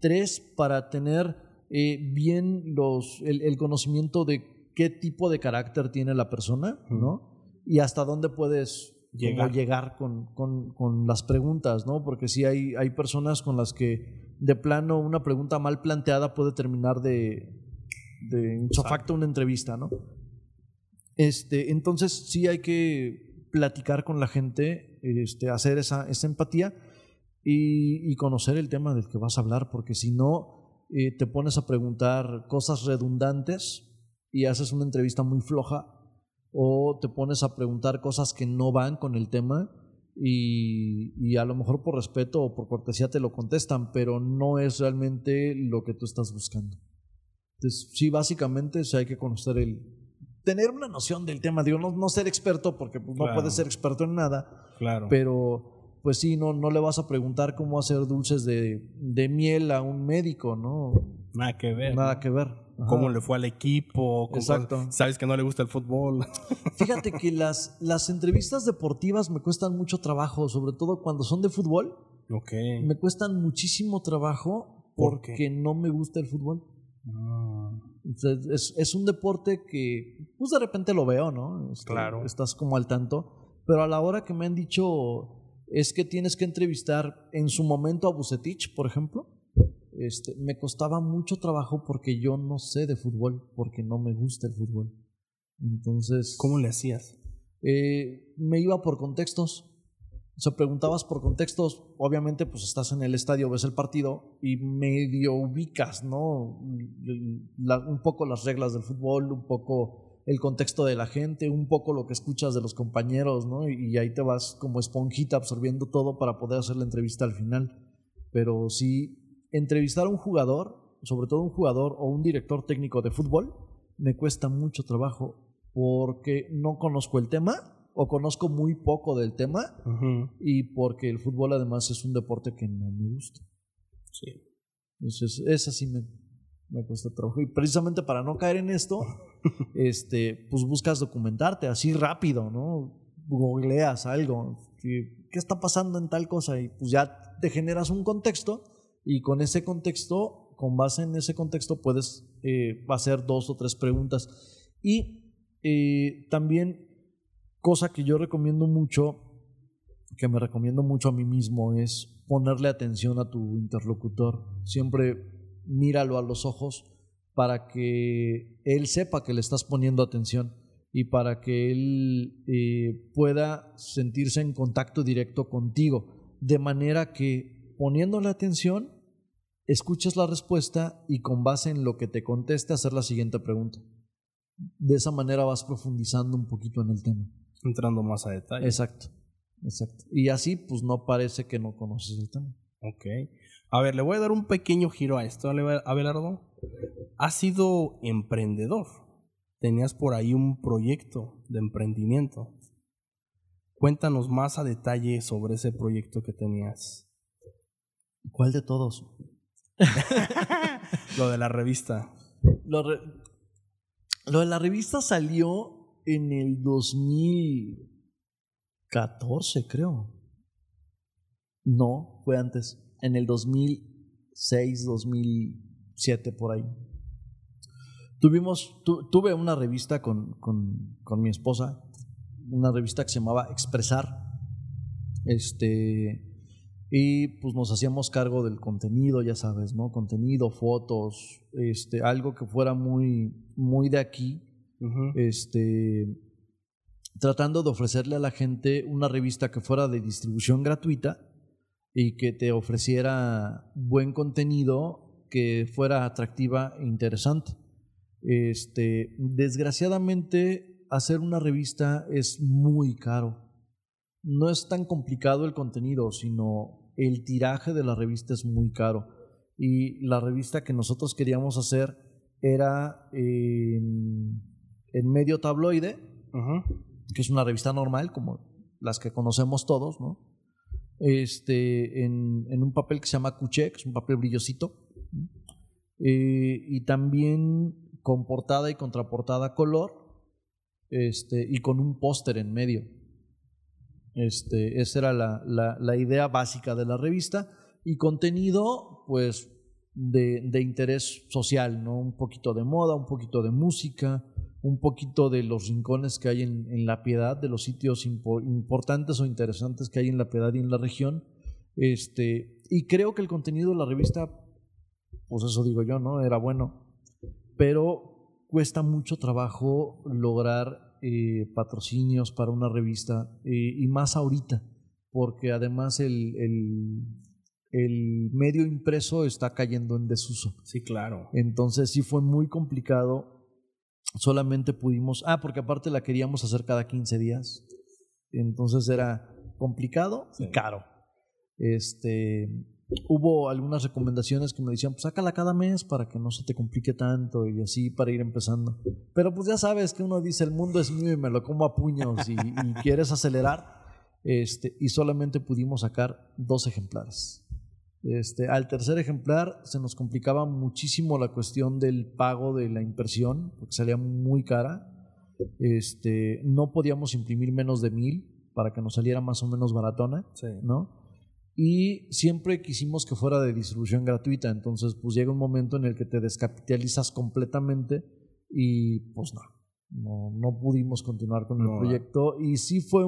tres para tener eh, bien los, el conocimiento de qué tipo de carácter tiene la persona, ¿no? Y hasta dónde puedes llegar, llegar con, con, las preguntas, ¿no? Porque sí hay, hay personas con las que de plano una pregunta mal planteada puede terminar de, de facto una entrevista, ¿no? Este, entonces sí hay que platicar con la gente, este, hacer esa, esa empatía y, conocer el tema del que vas a hablar, porque si no eh, te pones a preguntar cosas redundantes y haces una entrevista muy floja o te pones a preguntar cosas que no van con el tema y, a lo mejor por respeto o por cortesía te lo contestan, pero no es realmente lo que tú estás buscando. Entonces, sí, básicamente sí hay que conocer el... Tener una noción del tema, digo, no, no ser experto, porque pues, no puedes ser experto en nada, claro. pero pues sí, no, no le vas a preguntar cómo hacer dulces de, de miel a un médico, ¿no? Nada que ver. Nada que ver cómo le fue al equipo, Exacto. sabes que no le gusta el fútbol. Fíjate que las, las entrevistas deportivas me cuestan mucho trabajo, sobre todo cuando son de fútbol. Ok. Me cuestan muchísimo trabajo porque no me gusta el fútbol. Ah. Es, es, un deporte que, pues de repente lo veo, ¿no? Este, claro. Estás como al tanto. Pero a la hora que me han dicho es que tienes que entrevistar en su momento a Bucetich, por ejemplo. Este, me costaba mucho trabajo porque yo no sé de fútbol, porque no me gusta el fútbol. Entonces... ¿Cómo le hacías? Eh, me iba por contextos. O sea, preguntabas por contextos, obviamente pues estás en el estadio, ves el partido y medio ubicas, ¿no? un poco las reglas del fútbol, un poco el contexto de la gente, un poco lo que escuchas de los compañeros, ¿no? Y, y ahí te vas como esponjita absorbiendo todo para poder hacer la entrevista al final. Pero sí, entrevistar a un jugador, sobre todo un jugador o un director técnico de fútbol, me cuesta mucho trabajo porque no conozco el tema o conozco muy poco del tema y porque el fútbol además es un deporte que no me gusta. Sí. Entonces, esa sí me, me cuesta trabajo. Y precisamente para no caer en esto, este, pues buscas documentarte así rápido, ¿no? Googleas algo. ¿Qué está pasando en tal cosa? Y pues ya te generas un contexto y con ese contexto, con base en ese contexto, puedes eh, hacer dos o tres preguntas. Y eh, también, cosa que yo recomiendo mucho, que me recomiendo mucho a mí mismo, es ponerle atención a tu interlocutor. Siempre míralo a los ojos para que él sepa que le estás poniendo atención y para que él eh, pueda sentirse en contacto directo contigo, de manera que poniéndole atención escuchas la respuesta y con base en lo que te conteste hacer la siguiente pregunta. De esa manera vas profundizando un poquito en el tema. Entrando más a detalle. Exacto, exacto. Y así pues no parece que no conoces el tema. Ok. A ver, le voy a dar un pequeño giro a esto, Abelardo. Has sido emprendedor. Tenías por ahí un proyecto de emprendimiento. Cuéntanos más a detalle sobre ese proyecto que tenías. ¿Cuál de todos? lo de la revista. Lo, lo, de la revista salió en el 2014, creo. No, fue antes. En el 2006, 2007, por ahí. tuvimos, tuve una revista con, con, con, mi esposa, una revista que se llamaba Expresar, este, y pues nos hacíamos cargo del contenido, ya sabes, ¿no? Contenido, fotos, este, algo que fuera muy, muy de aquí, este, tratando de ofrecerle a la gente una revista que fuera de distribución gratuita y que te ofreciera buen contenido que fuera atractiva e interesante. Este, desgraciadamente, hacer una revista es muy caro. No es tan complicado el contenido, sino el tiraje de la revista es muy caro. Y la revista que nosotros queríamos hacer era en, medio tabloide, que es una revista normal, como las que conocemos todos, ¿no? Este, en, en un papel que se llama Cuché, que es un papel brillosito. Eh, y también con portada y contraportada color, este, y con un póster en medio. Este, esa era la, la, la, idea básica de la revista. Y contenido, pues, de, de interés social, ¿no? Un poquito de moda, un poquito de música, un poquito de los rincones que hay en, la piedad, de los sitios importantes o interesantes que hay en la piedad y en la región. Este, y creo que el contenido de la revista, pues eso digo yo, ¿no? Era bueno. Pero cuesta mucho trabajo lograr eh, patrocinios para una revista, eh, y más ahorita, porque además el, el medio impreso está cayendo en desuso. Sí, claro. Entonces sí fue muy complicado solamente pudimos, ah, porque aparte la queríamos hacer cada 15 días, entonces era complicado y caro. Este, hubo algunas recomendaciones que me decían, pues sácala cada mes para que no se te complique tanto y así para ir empezando. Pero pues ya sabes que uno dice, el mundo es mío y me lo como a puños y, y quieres acelerar. Este, y solamente pudimos sacar dos ejemplares. Este, al tercer ejemplar se nos complicaba muchísimo la cuestión del pago de la impresión, porque salía muy cara. Este, no podíamos imprimir menos de mil para que nos saliera más o menos baratona, ¿no? Y siempre quisimos que fuera de distribución gratuita, entonces pues llega un momento en el que te descapitalizas completamente y pues no, no, pudimos continuar con el proyecto. Y sí fue,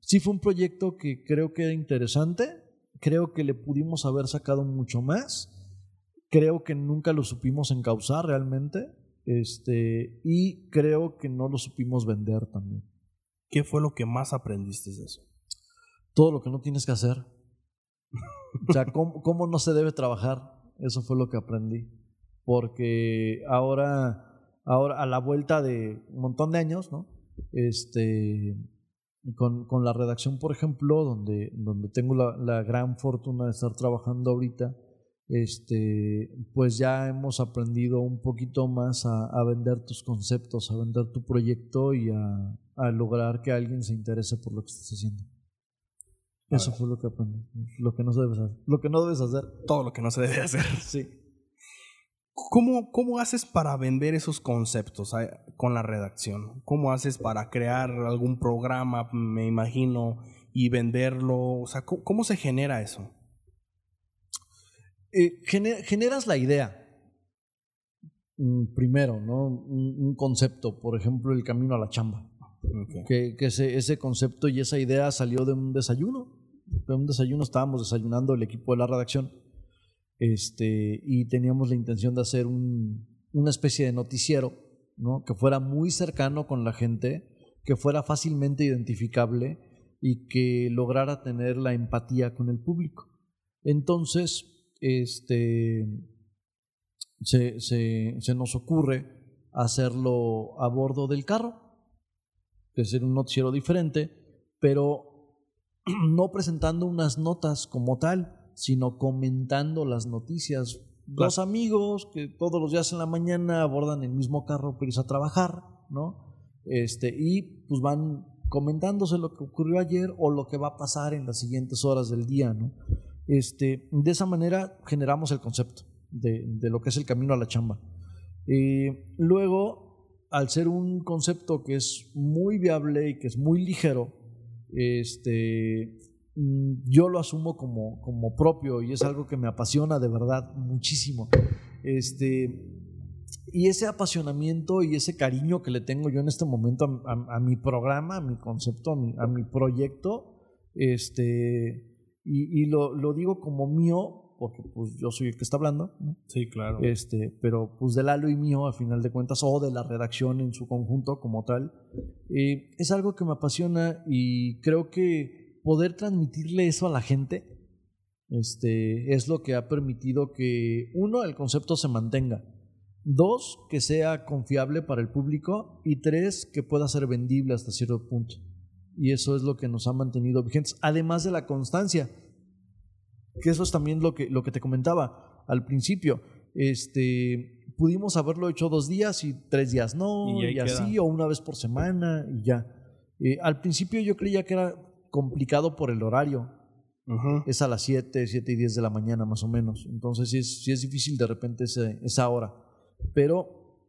sí fue un proyecto que creo que era interesante, creo que le pudimos haber sacado mucho más. Creo que nunca lo supimos encauzar realmente. Este, y creo que no lo supimos vender también. ¿Qué fue lo que más aprendiste de eso? Todo lo que no tienes que hacer. o sea, ¿cómo, cómo no se debe trabajar. Eso fue lo que aprendí. Porque ahora, ahora a la vuelta de un montón de años, ¿no? Este, con, con, la redacción, por ejemplo, donde, donde tengo la, la, gran fortuna de estar trabajando ahorita, este, pues ya hemos aprendido un poquito más a, a vender tus conceptos, a vender tu proyecto y a, a, lograr que alguien se interese por lo que estás haciendo. Eso fue lo que aprendí. Lo que no debes hacer. Lo que no debes hacer. Todo lo que no se debe hacer. Sí. ¿Cómo, ¿Cómo haces para vender esos conceptos con la redacción? ¿Cómo haces para crear algún programa, me imagino, y venderlo? O sea, ¿cómo, se genera eso? Eh, generas la idea. Mm, primero, ¿no? Un, concepto, por ejemplo, el camino a la chamba. Que, que ese, ese, concepto y esa idea salió de un desayuno. Un desayuno estábamos desayunando el equipo de la redacción este, y teníamos la intención de hacer un, una especie de noticiero, ¿no? que fuera muy cercano con la gente, que fuera fácilmente identificable y que lograra tener la empatía con el público. Entonces, este, se, se, se nos ocurre hacerlo a bordo del carro, que es un noticiero diferente, pero no presentando unas notas como tal, sino comentando las noticias. Dos amigos que todos los días en la mañana abordan el mismo carro para irse a trabajar, ¿no? Este, y pues van comentándose lo que ocurrió ayer o lo que va a pasar en las siguientes horas del día, ¿no? Este, de esa manera generamos el concepto de, de lo que es el camino a la chamba. Eh, luego, al ser un concepto que es muy viable y que es muy ligero, este, Mm, yo lo asumo como, como propio y es algo que me apasiona de verdad muchísimo. Este, y ese apasionamiento y ese cariño que le tengo yo en este momento a, mi programa, a mi concepto, a mi, proyecto, este, y, lo, lo, digo como mío, porque pues yo soy el que está hablando, Sí, claro. Este, pero pues de Lalo y mío, a final de cuentas, o de la redacción en su conjunto como tal, eh, es algo que me apasiona y creo que poder transmitirle eso a la gente este, es lo que ha permitido que, uno, el concepto se mantenga, dos, que sea confiable para el público y tres, que pueda ser vendible hasta cierto punto. Y eso es lo que nos ha mantenido vigentes, además de la constancia, que eso es también lo que, lo que te comentaba al principio. Este, pudimos haberlo hecho dos días y tres días no, y, así, o una vez por semana y ya. Eh, al principio yo creía que era complicado por el horario, es a las 7, 7 y 10 de la mañana más o menos. Entonces sí es, es difícil de repente esa hora. Pero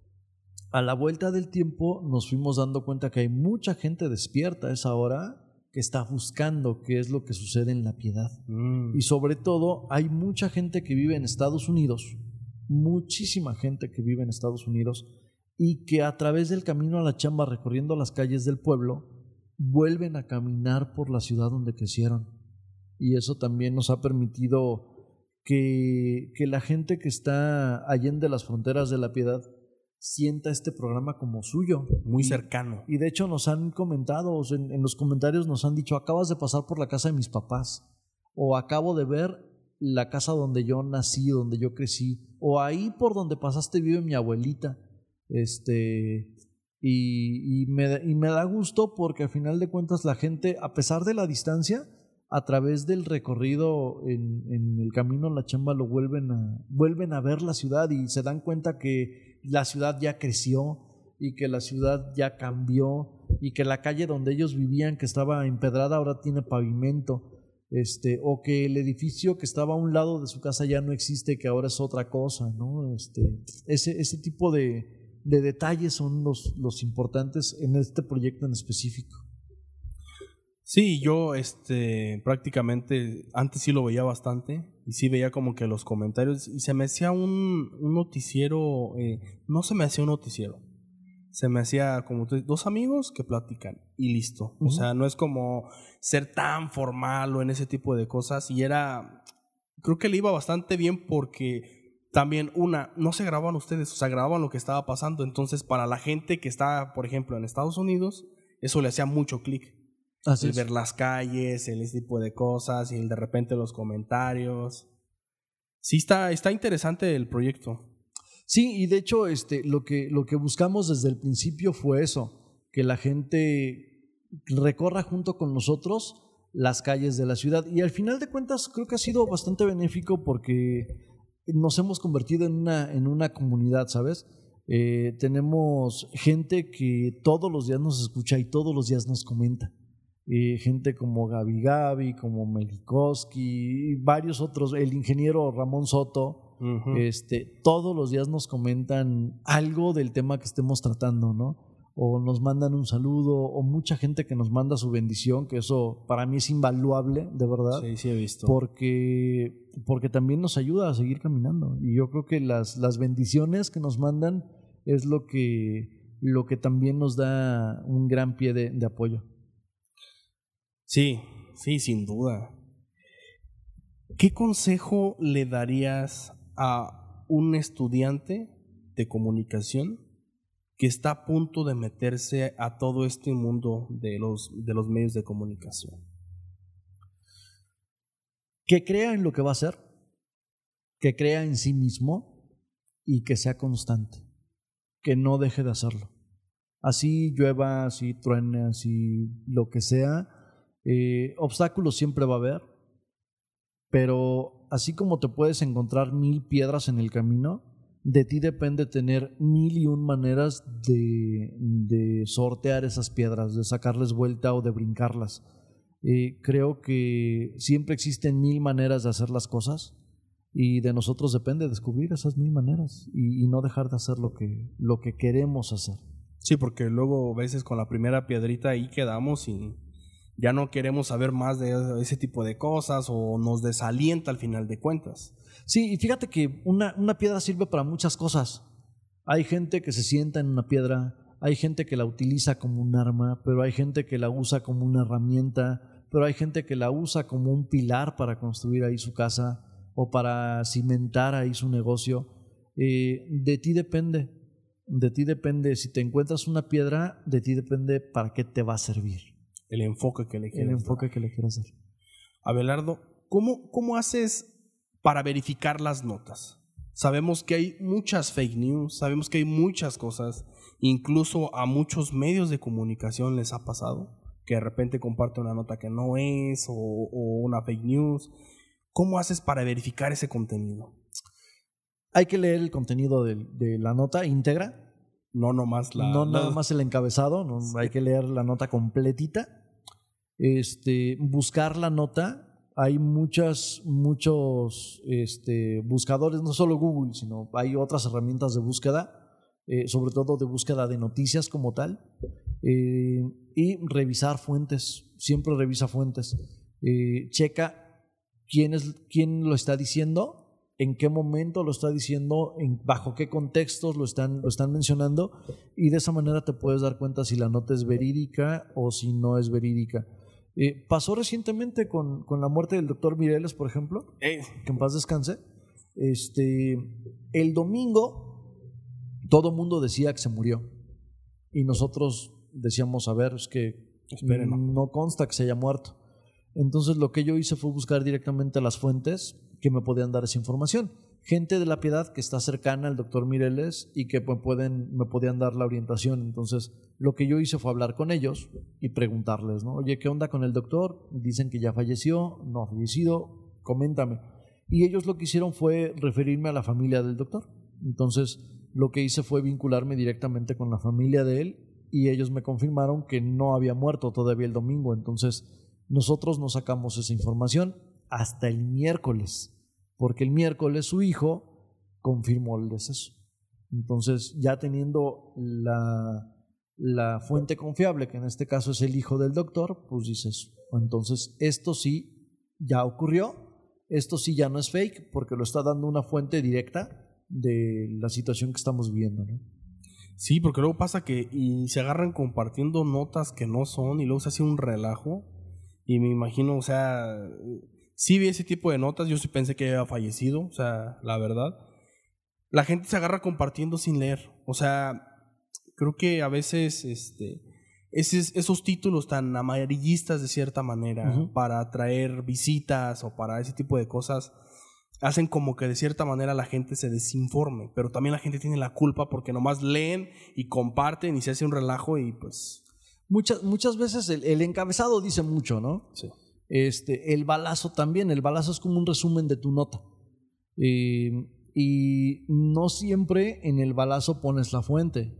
a la vuelta del tiempo nos fuimos dando cuenta que hay mucha gente despierta a esa hora que está buscando qué es lo que sucede en la piedad. Mm. Y sobre todo hay mucha gente que vive en Estados Unidos, muchísima gente que vive en Estados Unidos y que a través del camino a la chamba recorriendo las calles del pueblo vuelven a caminar por la ciudad donde crecieron y eso también nos ha permitido que, que la gente que está allende las fronteras de la piedad sienta este programa como suyo. Muy cercano. Y de hecho nos han comentado, en, en, los comentarios nos han dicho, acabas de pasar por la casa de mis papás, o acabo de ver la casa donde yo nací, donde yo crecí, o ahí por donde pasaste vive mi abuelita. Este, y, y, me, y me da gusto porque al final de cuentas la gente, a pesar de la distancia, a través del recorrido en, el camino la chamba lo vuelven a, vuelven a ver la ciudad y se dan cuenta que la ciudad ya creció y que la ciudad ya cambió y que la calle donde ellos vivían que estaba empedrada ahora tiene pavimento. Este o que el edificio que estaba a un lado de su casa ya no existe que ahora es otra cosa no este ese, ese tipo de, de detalles son los, los importantes en este proyecto en específico Sí, yo este prácticamente antes sí lo veía bastante y sí veía como que los comentarios y se me hacía un, un noticiero, eh, no se me hacía un noticiero, se me hacía como dos amigos que platican y listo. O sea, no es como ser tan formal o en ese tipo de cosas y era, creo que le iba bastante bien porque también una, no se grababan ustedes, o sea, grababan lo que estaba pasando. Entonces, para la gente que está, por ejemplo, en Estados Unidos, eso le hacía mucho clic el ver las calles, el ese tipo de cosas y el de repente los comentarios. Sí, está, está interesante el proyecto. Sí, y de hecho, este, lo que, lo que buscamos desde el principio fue eso, que la gente recorra junto con nosotros las calles de la ciudad. Y al final de cuentas, creo que ha sido bastante benéfico porque nos hemos convertido en una, en una comunidad, ¿sabes? Eh, tenemos gente que todos los días nos escucha y todos los días nos comenta gente como Gaby Gaby, como Melikoski y varios otros, el ingeniero Ramón Soto, este, todos los días nos comentan algo del tema que estemos tratando, ¿no? O nos mandan un saludo, o mucha gente que nos manda su bendición, que eso para mí es invaluable, de verdad. Sí, sí he visto. Porque, porque también nos ayuda a seguir caminando. Y yo creo que las, las bendiciones que nos mandan es lo que, lo que también nos da un gran pie de apoyo. Sí, sí, sin duda. ¿Qué consejo le darías a un estudiante de comunicación que está a punto de meterse a todo este mundo de los, de los medios de comunicación? Que crea en lo que va a hacer, que crea en sí mismo y que sea constante, que no deje de hacerlo. Así llueva, así truene, así lo que sea, eh, obstáculos siempre va a haber, pero así como te puedes encontrar mil piedras en el camino, de ti depende tener mil y un maneras de, de sortear esas piedras, de sacarles vuelta o de brincarlas. Eh, creo que siempre existen mil maneras de hacer las cosas y de nosotros depende descubrir esas mil maneras y, no dejar de hacer lo que, lo que queremos hacer. Sí, porque luego a veces con la primera piedrita ahí quedamos y ya no queremos saber más de ese tipo de cosas o nos desalienta al final de cuentas. Sí, y fíjate que una, una piedra sirve para muchas cosas. Hay gente que se sienta en una piedra, hay gente que la utiliza como un arma, pero hay gente que la usa como una herramienta, pero hay gente que la usa como un pilar para construir ahí su casa o para cimentar ahí su negocio. Eh, de ti depende, de ti depende, si te encuentras una piedra, de ti depende para qué te va a servir. El enfoque que le quieras El enfoque que le quieras dar. Abelardo, ¿cómo, ¿cómo haces para verificar las notas? Sabemos que hay muchas fake news, sabemos que hay muchas cosas, incluso a muchos medios de comunicación les ha pasado que de repente comparte una nota que no es o, una fake news. ¿Cómo haces para verificar ese contenido? Hay que leer el contenido de, la nota íntegra. No nomás la. No nada más el encabezado, hay que leer la nota completita. Este, buscar la nota. Hay muchas, muchos este, buscadores, no solo Google, sino hay otras herramientas de búsqueda eh, sobre todo de búsqueda de noticias como tal, eh, y revisar fuentes, siempre revisa fuentes, eh, checa quién, es, quién lo está diciendo, en qué momento lo está diciendo, en, bajo qué contextos lo están, lo están mencionando, y de esa manera te puedes dar cuenta si la nota es verídica o si no es verídica. Pasó recientemente con, con, la muerte del doctor Mireles, por ejemplo, que en paz descanse. Este, el domingo todo el mundo decía que se murió. Y nosotros decíamos, a ver, es que no consta que se haya muerto. Entonces lo que yo hice fue buscar directamente las fuentes que me podían dar esa información. Gente de la piedad que está cercana al doctor Mireles y que me, pueden, me podían dar la orientación. Entonces lo que yo hice fue hablar con ellos y preguntarles, ¿no? Oye, ¿qué onda con el doctor? Dicen que ya falleció, no ha fallecido, coméntame. Y ellos lo que hicieron fue referirme a la familia del doctor. Entonces lo que hice fue vincularme directamente con la familia de él y ellos me confirmaron que no había muerto todavía el domingo. Entonces nosotros no sacamos esa información hasta el miércoles, porque el miércoles su hijo confirmó el deceso. Entonces ya teniendo la, la fuente confiable, que en este caso es el hijo del doctor, pues dices, entonces esto sí ya ocurrió, esto sí ya no es fake, porque lo está dando una fuente directa de la situación que estamos viviendo, ¿no? Sí, porque luego pasa que y se agarran compartiendo notas que no son y luego se hace un relajo y me imagino, o sea, sí vi ese tipo de notas, yo sí pensé que había fallecido, o sea, la verdad. La gente se agarra compartiendo sin leer, o sea, creo que a veces este esos, títulos tan amarillistas de cierta manera para atraer visitas o para ese tipo de cosas hacen como que de cierta manera la gente se desinforme, pero también la gente tiene la culpa porque nomás leen y comparten y se hace un relajo y pues... Muchas, muchas veces el, encabezado dice mucho, ¿no? Sí. Este, el balazo también, el balazo es como un resumen de tu nota. Eh, y no siempre en el balazo pones la fuente,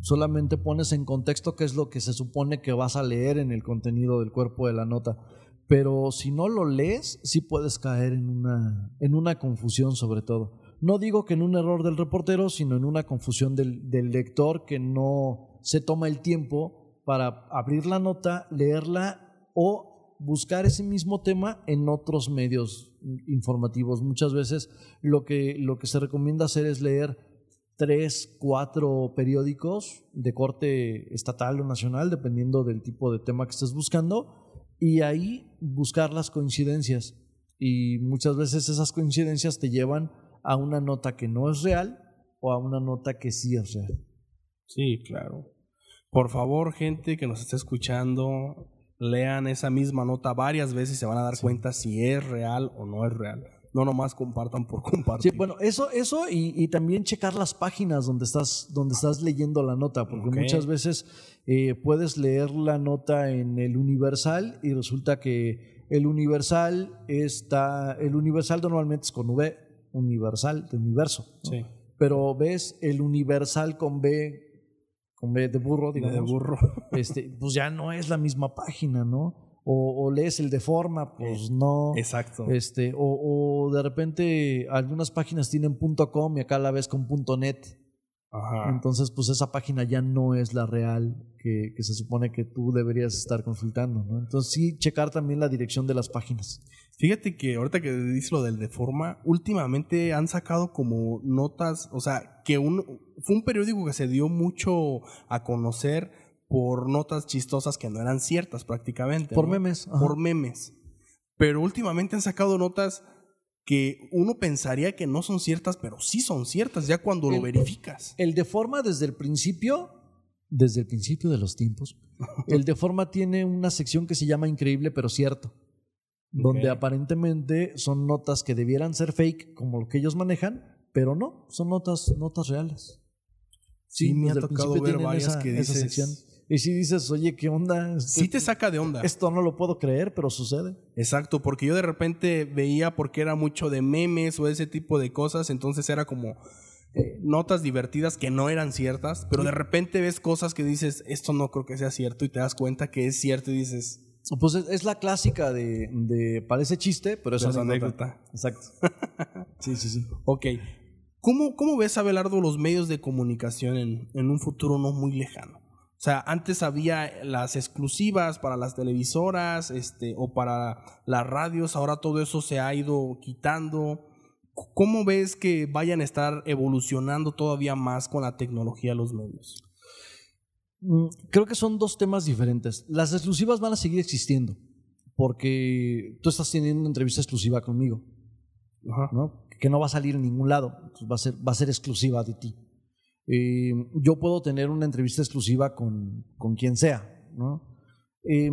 solamente pones en contexto qué es lo que se supone que vas a leer en el contenido del cuerpo de la nota pero si no lo lees, sí puedes caer en una, en una confusión sobre todo. No digo que en un error del reportero, sino en una confusión del, del lector que no se toma el tiempo para abrir la nota, leerla o buscar ese mismo tema en otros medios informativos. Muchas veces lo que, lo que se recomienda hacer es leer tres, cuatro periódicos de corte estatal o nacional, dependiendo del tipo de tema que estés buscando, y ahí buscar las coincidencias. Y muchas veces esas coincidencias te llevan a una nota que no es real o a una nota que sí es real. Sí, claro. Por favor, gente que nos está escuchando, lean esa misma nota varias veces y se van a dar cuenta si es real o no es real. No nomás compartan por compartir. Sí, bueno, eso, eso y, también checar las páginas donde estás, donde estás leyendo la nota, porque muchas veces eh, puedes leer la nota en el Universal y resulta que el Universal está, el Universal normalmente es con V, Universal, de universo. Sí. Pero ves el Universal con B, con B de burro, digamos. De burro. Este, pues ya no es la misma página, ¿no? o, lees el de forma, pues no. Exacto. Este, o, de repente algunas páginas tienen .com y acá la ves con .net. Ajá. Entonces, pues esa página ya no es la real que, se supone que tú deberías estar consultando, ¿no? Entonces, sí, checar también la dirección de las páginas. Fíjate que ahorita que dices lo del Deforma, últimamente han sacado como notas, o sea, que un, fue un periódico que se dio mucho a conocer por notas chistosas que no eran ciertas prácticamente. Por memes. Por memes. Pero últimamente han sacado notas que uno pensaría que no son ciertas, pero sí son ciertas ya cuando lo verificas. El Deforma desde el principio, desde el principio de los tiempos, el Deforma tiene una sección que se llama Increíble pero cierto donde aparentemente son notas que debieran ser fake, como lo que ellos manejan, pero no, son notas, notas reales. Sí, me ha tocado ver varias que dices... Y si dices, oye, ¿qué onda? sí te saca de onda. Esto no lo puedo creer, pero sucede. Exacto, porque yo de repente veía porque era mucho de memes o ese tipo de cosas, entonces era como eh, notas divertidas que no eran ciertas, pero de repente ves cosas que dices, esto no creo que sea cierto y te das cuenta que es cierto y dices, pues es, la clásica de, parece chiste, pero es anécdota. Exacto. sí, sí, sí. Ok. ¿Cómo, ¿Cómo, ves, Abelardo, los medios de comunicación en, en, un futuro no muy lejano? O sea, antes había las exclusivas para las televisoras este, o para las radios, ahora todo eso se ha ido quitando. ¿Cómo ves que vayan a estar evolucionando todavía más con la tecnología los medios? Mm, creo que son dos temas diferentes. Las exclusivas van a seguir existiendo porque tú estás teniendo una entrevista exclusiva conmigo, ¿no? que no va a salir en ningún lado, va a ser, va a ser exclusiva de ti. Eh, yo puedo tener una entrevista exclusiva con, con quien sea. ¿no? Eh,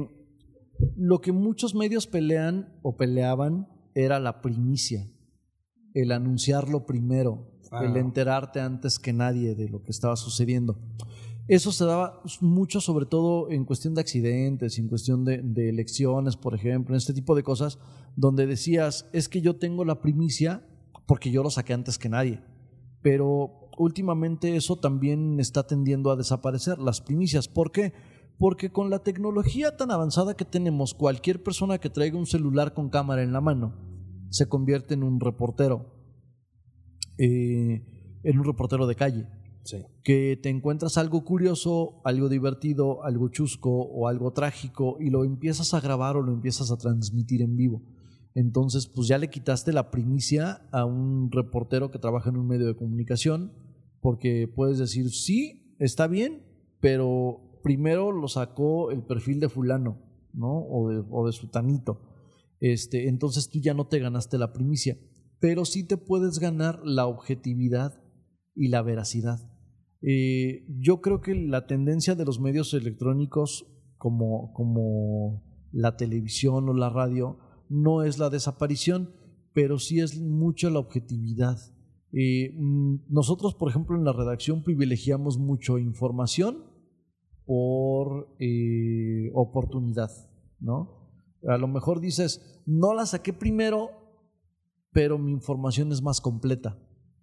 lo que muchos medios pelean o peleaban era la primicia, el anunciarlo primero, el enterarte antes que nadie de lo que estaba sucediendo. Eso se daba mucho, sobre todo en cuestión de accidentes, en cuestión de, elecciones, por ejemplo, en este tipo de cosas, donde decías, es que yo tengo la primicia porque yo lo saqué antes que nadie. Pero últimamente eso también está tendiendo a desaparecer, las primicias. ¿Por qué? Porque con la tecnología tan avanzada que tenemos, cualquier persona que traiga un celular con cámara en la mano se convierte en un reportero, eh, en un reportero de calle que te encuentras algo curioso, algo divertido, algo chusco o algo trágico y lo empiezas a grabar o lo empiezas a transmitir en vivo. Entonces, pues ya le quitaste la primicia a un reportero que trabaja en un medio de comunicación, porque puedes decir, sí, está bien, pero primero lo sacó el perfil de fulano, ¿no? O de, o de sutanito. Este, entonces tú ya no te ganaste la primicia, pero sí te puedes ganar la objetividad y la veracidad. Eh, yo creo que la tendencia de los medios electrónicos como, como la televisión o la radio no es la desaparición, pero sí es mucho la objetividad. Eh, mm, nosotros, por ejemplo, en la redacción privilegiamos mucho información por eh, oportunidad, ¿no? A lo mejor dices, no la saqué primero, pero mi información es más completa.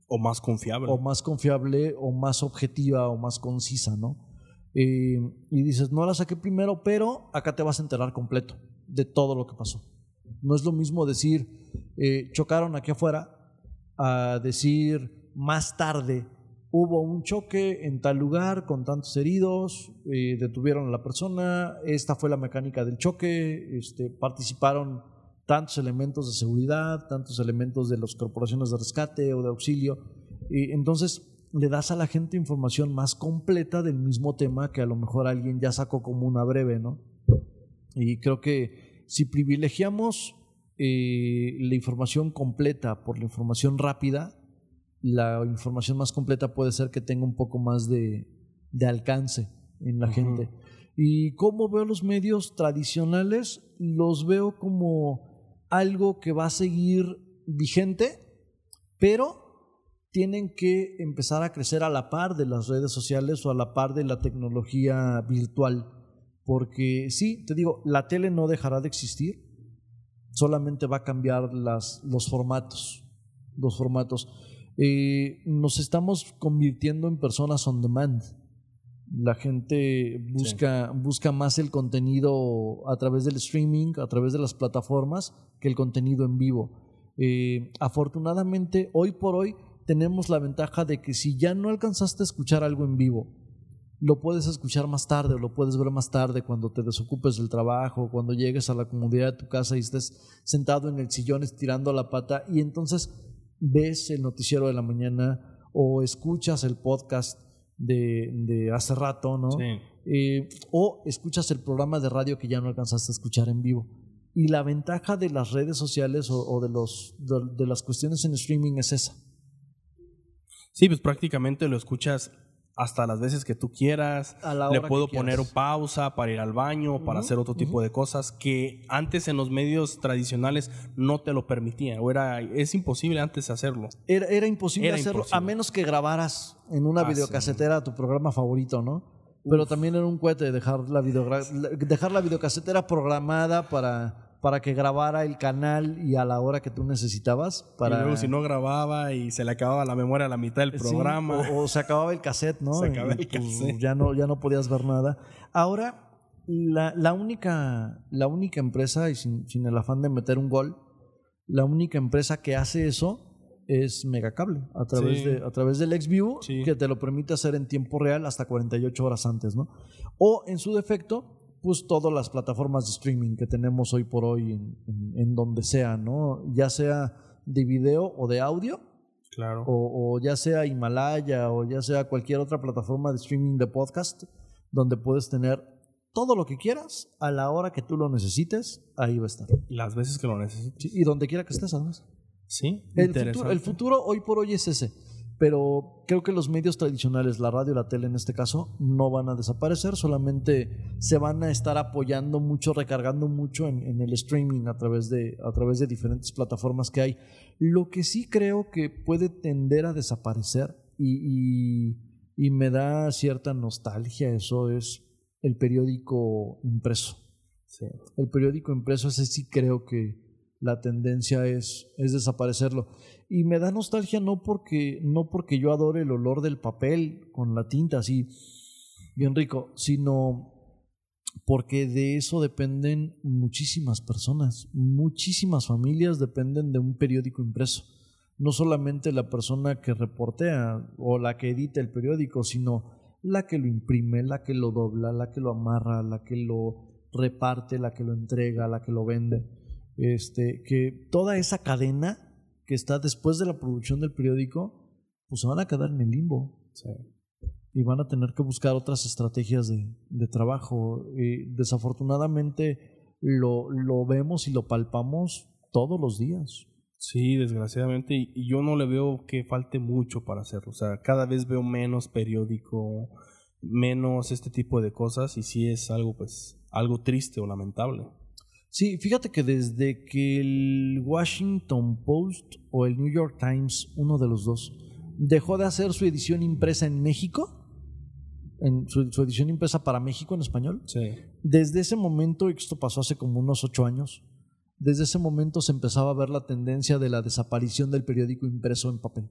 O más confiable. O más confiable, o más objetiva, o más concisa, ¿no? Eh, y dices, no la saqué primero, pero acá te vas a enterar completo de todo lo que pasó. No es lo mismo decir, eh, chocaron aquí afuera, a decir, más tarde hubo un choque en tal lugar con tantos heridos, eh, detuvieron a la persona, esta fue la mecánica del choque, este, participaron tantos elementos de seguridad, tantos elementos de las corporaciones de rescate o de auxilio. Y entonces le das a la gente información más completa del mismo tema que a lo mejor alguien ya sacó como una breve, ¿no? Y creo que si privilegiamos eh, la información completa por la información rápida, la información más completa puede ser que tenga un poco más de, alcance en la gente. Y cómo veo los medios tradicionales, los veo como algo que va a seguir vigente, pero tienen que empezar a crecer a la par de las redes sociales o a la par de la tecnología virtual. Porque sí, te digo, la tele no dejará de existir, solamente va a cambiar las, los formatos. Los formatos. Eh, nos estamos convirtiendo en personas on demand. La gente busca, busca más el contenido a través del streaming, a través de las plataformas, que el contenido en vivo. Eh, afortunadamente, hoy por hoy tenemos la ventaja de que si ya no alcanzaste a escuchar algo en vivo, lo puedes escuchar más tarde o lo puedes ver más tarde cuando te desocupes del trabajo, cuando llegues a la comodidad de tu casa y estés sentado en el sillón estirando la pata y entonces ves el noticiero de la mañana o escuchas el podcast de, de hace rato, ¿no? Sí. Eh, o escuchas el programa de radio que ya no alcanzaste a escuchar en vivo. Y la ventaja de las redes sociales o, o de, los, de, de las cuestiones en streaming es esa. Sí, pues prácticamente lo escuchas hasta las veces que tú quieras. A la Le puedo que poner pausa para ir al baño, para Ujú, hacer otro tipo de cosas que antes en los medios tradicionales no te lo permitían. O era, es imposible antes hacerlo. Era, era imposible Era hacerlo imposible. a menos que grabaras en una Ah, videocasetera tu programa favorito, ¿no? Pero también era un cohete dejar la- dejar la videocasetera programada para, para que grabara el canal y a la hora que tú necesitabas. Para, Y luego si no grababa y se le acababa la memoria a la mitad del Sí, programa. o, o se acababa el cassette, ¿no? Se acababa el pues, cassette. Ya no, ya no podías ver nada. Ahora, la, la única, la única empresa, y sin, sin el afán de meter un gol, la única empresa que hace eso es Megacable, a través, Sí. de, a través del XView, Sí. que te lo permite hacer en tiempo real hasta 48 horas antes, ¿no? O en su defecto, pues todas las plataformas de streaming que tenemos hoy por hoy en, en- en donde sea, ¿no? Ya sea de video o de audio, Claro. o, o ya sea Himalaya o ya sea cualquier otra plataforma de streaming de podcast donde puedes tener todo lo que quieras a la hora que tú lo necesites, ahí va a estar. Las veces que lo necesites. Y donde quiera que estés, además. Sí, El futuro, el futuro hoy por hoy es ese. Pero creo que los medios tradicionales, la radio la tele en este caso, no van a desaparecer, solamente se van a estar apoyando mucho, recargando mucho en, en el streaming a través, de, a través de diferentes plataformas que hay. Lo que sí creo que puede tender a desaparecer y, y- y me da cierta nostalgia eso es el periódico impreso. Sí. El periódico impreso, ese sí creo que la tendencia es, es desaparecerlo. Y me da nostalgia no porque, no porque yo adore el olor del papel con la tinta así, bien rico, sino porque de eso dependen muchísimas personas, muchísimas familias dependen de un periódico impreso. No solamente la persona que reportea o la que edita el periódico, sino la que lo imprime, la que lo dobla, la que lo amarra, la que lo reparte, la que lo entrega, la que lo vende. Este, que toda esa cadena que está después de la producción del periódico, pues se van a quedar en el limbo Sí. y van a tener que buscar otras estrategias de, de trabajo. Y desafortunadamente lo, lo vemos y lo palpamos todos los días. Sí, desgraciadamente, y, y yo no le veo que falte mucho para hacerlo. O sea, cada vez veo menos periódico, menos este tipo de cosas, y sí es algo, pues, algo triste o lamentable. Sí, fíjate que desde que el Washington Post o el New York Times, uno de los dos, dejó de hacer su edición impresa en México, en su, su edición impresa para México en español, Sí. desde ese momento, y esto pasó hace como unos ocho años, desde ese momento se empezaba a ver la tendencia de la desaparición del periódico impreso en papel.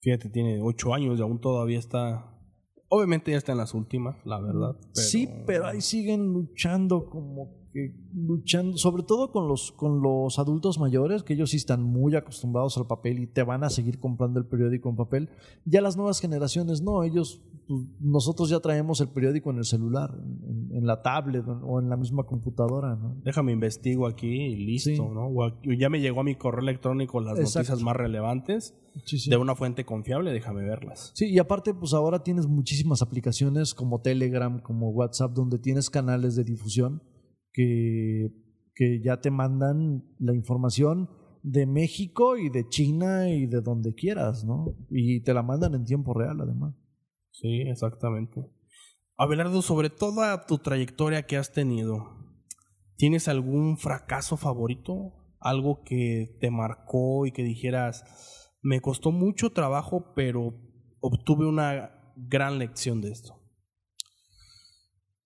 Fíjate, tiene ocho años y aún todavía está. Obviamente ya está en las últimas, la verdad. pero- Sí, pero ahí siguen luchando como luchando, sobre todo con los con los adultos mayores, que ellos sí están muy acostumbrados al papel y te van a seguir comprando el periódico en papel. Ya las nuevas generaciones no, ellos pues, nosotros ya traemos el periódico en el celular, en, en la tablet o en la misma computadora, ¿no? Déjame investigo aquí y listo, Sí. ¿no? O aquí- ya me llegó a mi correo electrónico las Exacto. noticias más relevantes Sí, sí. de una fuente confiable, déjame verlas. Sí, y aparte, pues ahora tienes muchísimas aplicaciones como Telegram, como WhatsApp, donde tienes canales de difusión que, que ya te mandan la información de México y de China y de donde quieras, ¿no? Y te la mandan en tiempo real, además. Sí, exactamente. Abelardo, sobre toda tu trayectoria que has tenido, ¿tienes algún fracaso favorito? Algo que te marcó y que dijeras, me costó mucho trabajo, pero obtuve una gran lección de esto.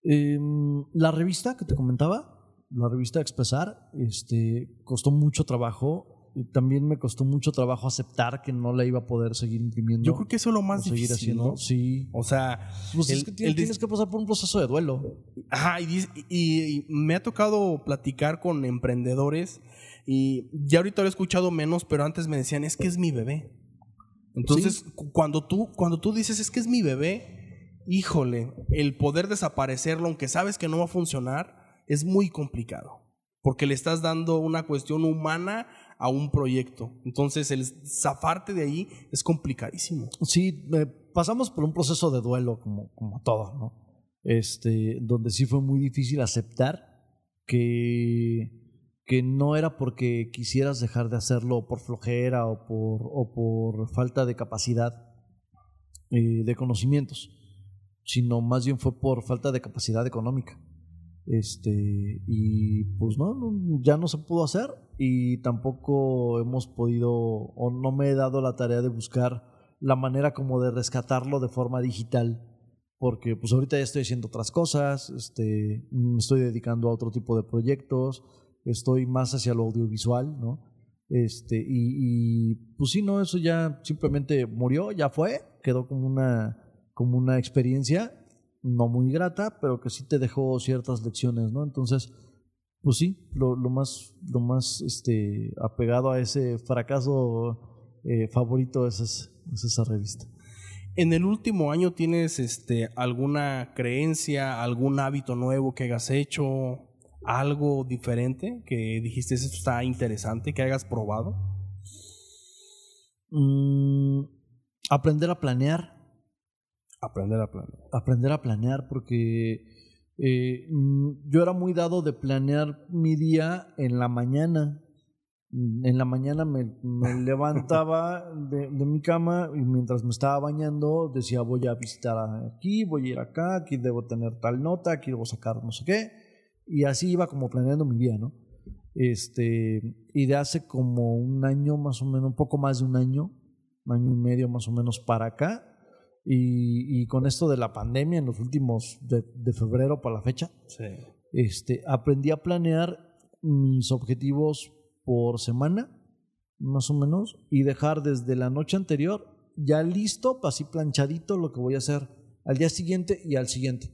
Em, la revista que te comentaba, la revista Expresar, este, costó mucho trabajo. Y también me costó mucho trabajo aceptar que no la iba a poder seguir imprimiendo. Yo creo que eso es lo más difícil, haciendo. ¿no? Sí. O sea, Pues es el- que tienes, que pasar por un proceso de duelo. Ajá, y, y- y me ha tocado platicar con emprendedores y ya ahorita lo he escuchado menos, pero antes me decían, es que es mi bebé. Entonces, cu- cuando, tú, cuando tú dices, es que es mi bebé, híjole, el poder desaparecerlo, aunque sabes que no va a funcionar, es muy complicado. Porque le estás dando una cuestión humana a un proyecto. Entonces, el zafarte de ahí es complicadísimo. Sí, eh, pasamos por un proceso de duelo, como, como todo, ¿no? Este, donde sí fue muy difícil aceptar que, que no era porque quisieras dejar de hacerlo por flojera o por, o por falta de capacidad eh, de conocimientos, sino más bien fue por falta de capacidad económica. Este, y pues no, ya no se pudo hacer y tampoco hemos podido o no me he dado la tarea de buscar la manera como de rescatarlo de forma digital porque pues ahorita ya estoy haciendo otras cosas, este, me estoy dedicando a otro tipo de proyectos, estoy más hacia lo audiovisual, ¿no? Este, y, y pues sí, no, eso ya simplemente murió, ya fue, quedó como una, como una experiencia no muy grata, pero que sí te dejó ciertas lecciones, ¿no? Entonces, pues sí, lo, lo más, lo más este, apegado a ese fracaso eh, favorito es, es, esa revista. ¿En el último año tienes este, alguna creencia, algún hábito nuevo que hayas hecho, algo diferente que dijiste esto está interesante, que hayas probado? Mm, aprender a planear. Aprender a planear. Aprender a planear porque eh, mm, yo era muy dado de planear mi día en la mañana. En la mañana me, levantaba de, mi cama y mientras me estaba bañando decía voy a visitar aquí, voy a ir acá, aquí debo tener tal nota, aquí debo sacar no sé qué. Y así iba como planeando mi día, ¿no? Este, y de hace como un año más o menos, un poco más de un año, un año y medio más o menos para acá, y, con esto de la pandemia en los últimos, de, febrero para la fecha, este, aprendí a planear mis objetivos por semana, más o menos, y dejar desde la noche anterior ya listo, así planchadito lo que voy a hacer al día siguiente y al siguiente.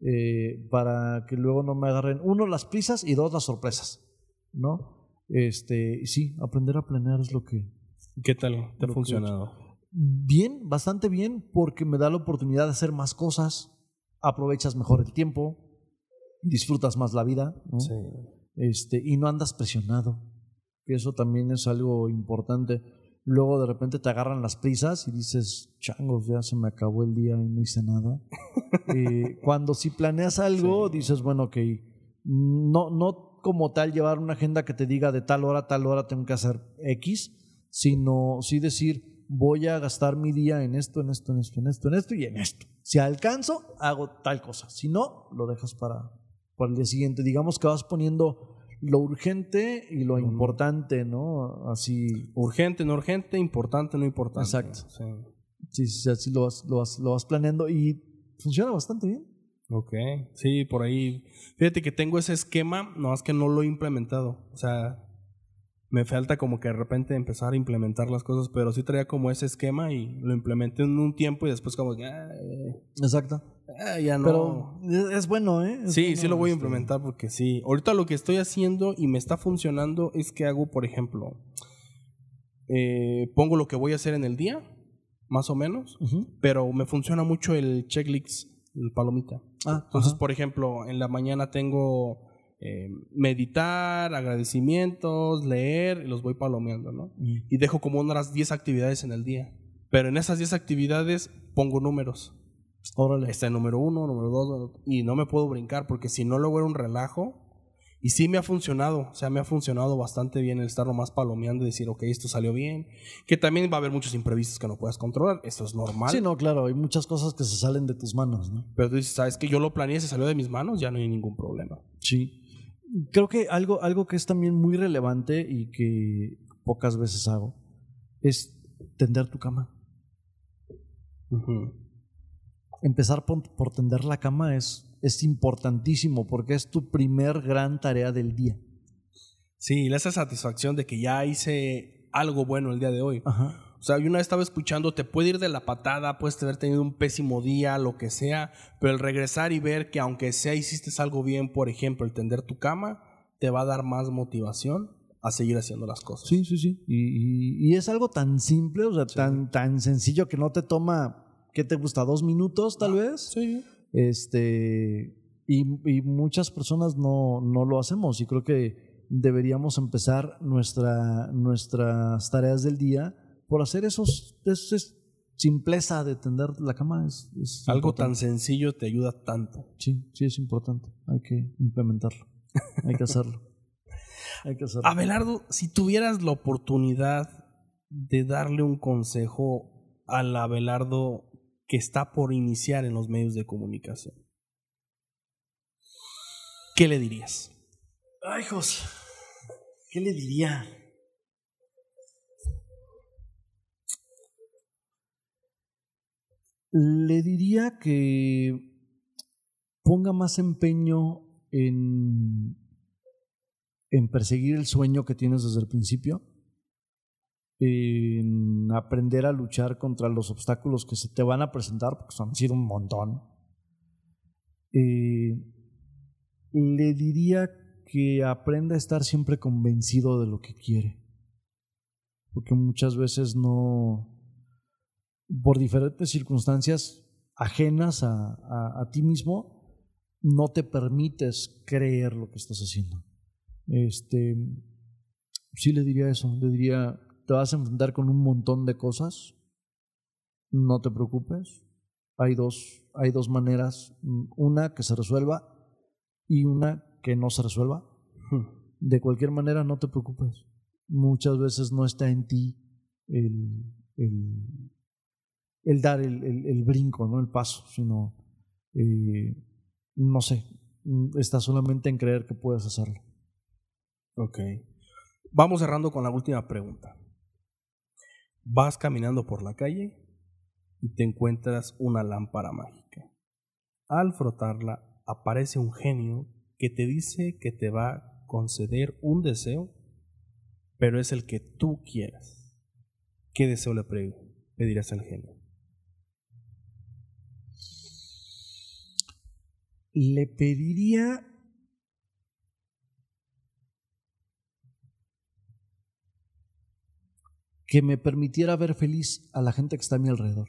Eh, para que luego no me agarren, uno, las prisas y dos, las sorpresas, ¿no? Este, sí, aprender a planear es lo que... ¿Qué tal? ¿Te ha funcionado? Bien, bastante bien, porque me da la oportunidad de hacer más cosas, aprovechas mejor el tiempo, disfrutas más la vida, Sí. Este, y no andas presionado que eso también es algo importante. Luego de repente te agarran las prisas y dices, changos, ya se me acabó el día y no hice nada. Eh, cuando si planeas algo, dices, bueno, ok, no, no como tal llevar una agenda que te diga de tal hora a tal hora tengo que hacer X, sino sí decir, voy a gastar mi día en esto, en esto, en esto, en esto, en esto y en esto. Si alcanzo, hago tal cosa. Si no, lo dejas para, para el día siguiente. Digamos que vas poniendo lo urgente y lo importante, ¿no? Así. Urgente, no urgente, importante, no importante. Exacto. Sí, sí, así lo vas, lo, vas, lo vas planeando y funciona bastante bien. Ok, sí, por ahí. Fíjate que tengo ese esquema, no más que no lo he implementado. O sea, me falta como que de repente empezar a implementar las cosas, pero sí traía como ese esquema y lo implementé en un tiempo y después como que... Exacto. ya no. Pero es bueno, ¿eh? sí, sí lo voy a este, implementar porque sí. Ahorita lo que estoy haciendo y me está funcionando es que hago, por ejemplo, eh, pongo lo que voy a hacer en el día, más o menos, pero me funciona mucho el checklist, el palomita. Ah, Entonces, por ejemplo, en la mañana tengo eh, meditar, agradecimientos, leer, y los voy palomeando, ¿no? Mm. Y dejo como unas 10 actividades en el día. Pero en esas 10 actividades pongo números. Órale. Está el número uno, número dos, y no me puedo brincar porque si no luego era un relajo. Y sí me ha funcionado, o sea, me ha funcionado bastante bien el estar nomás palomeando y decir, ok, esto salió bien. Que también va a haber muchos imprevistos que no puedas controlar, esto es normal. Sí, no, claro, hay muchas cosas que se salen de tus manos, ¿no? Pero tú dices, ¿sabes que Yo lo planeé, se salió de mis manos, ya no hay ningún problema. Sí creo que algo, algo que es también muy relevante y que pocas veces hago es tender tu cama. Empezar por, tender la cama es, es importantísimo porque es tu primer gran tarea del día. Sí, esa satisfacción de que ya hice algo bueno el día de hoy. Ajá. O sea, yo una vez estaba escuchando, te puede ir de la patada, puedes haber tenido un pésimo día, lo que sea, pero el regresar y ver que aunque sea hiciste algo bien, por ejemplo, el tender tu cama, te va a dar más motivación a seguir haciendo las cosas. Sí, sí, sí. Y, es algo tan simple, o sea, tan, tan sencillo que no te toma ¿qué te gusta? ¿Dos minutos tal vez? Sí. Este, y, y muchas personas no, no lo hacemos y creo que deberíamos empezar nuestra, nuestras tareas del día por hacer esos, esos simpleza de tender la cama es, es Algo importante. tan sencillo te ayuda tanto. Sí, sí es importante. Hay que implementarlo. Hay que hacerlo. Hay que hacerlo. Abelardo, si tuvieras la oportunidad de darle un consejo al Abelardo que está por iniciar en los medios de comunicación, ¿qué le dirías? Ay, Jos. ¿Qué le diría? Le diría que ponga más empeño en, en perseguir el sueño que tienes desde el principio, en aprender a luchar contra los obstáculos que se te van a presentar, porque han sido un montón. Eh, le diría que aprenda a estar siempre convencido de lo que quiere. Porque muchas veces no, por diferentes circunstancias ajenas a, a, a ti mismo, no te permites creer lo que estás haciendo. Este, sí le diría eso, le diría, te vas a enfrentar con un montón de cosas, no te preocupes, hay dos, hay dos maneras, una que se resuelva y una que no se resuelva. De cualquier manera, no te preocupes. Muchas veces no está en ti el, el, el dar el, el, el, brinco, ¿no? el paso, sino, eh, no sé, está solamente en creer que puedes hacerlo. Ok. Vamos cerrando con la última pregunta. Vas caminando por la calle y te encuentras una lámpara mágica. Al frotarla aparece un genio que te dice que te va a conceder un deseo, pero es el que tú quieras. ¿Qué deseo le pedirás al genio? Le pediría que me permitiera ver feliz a la gente que está a mi alrededor.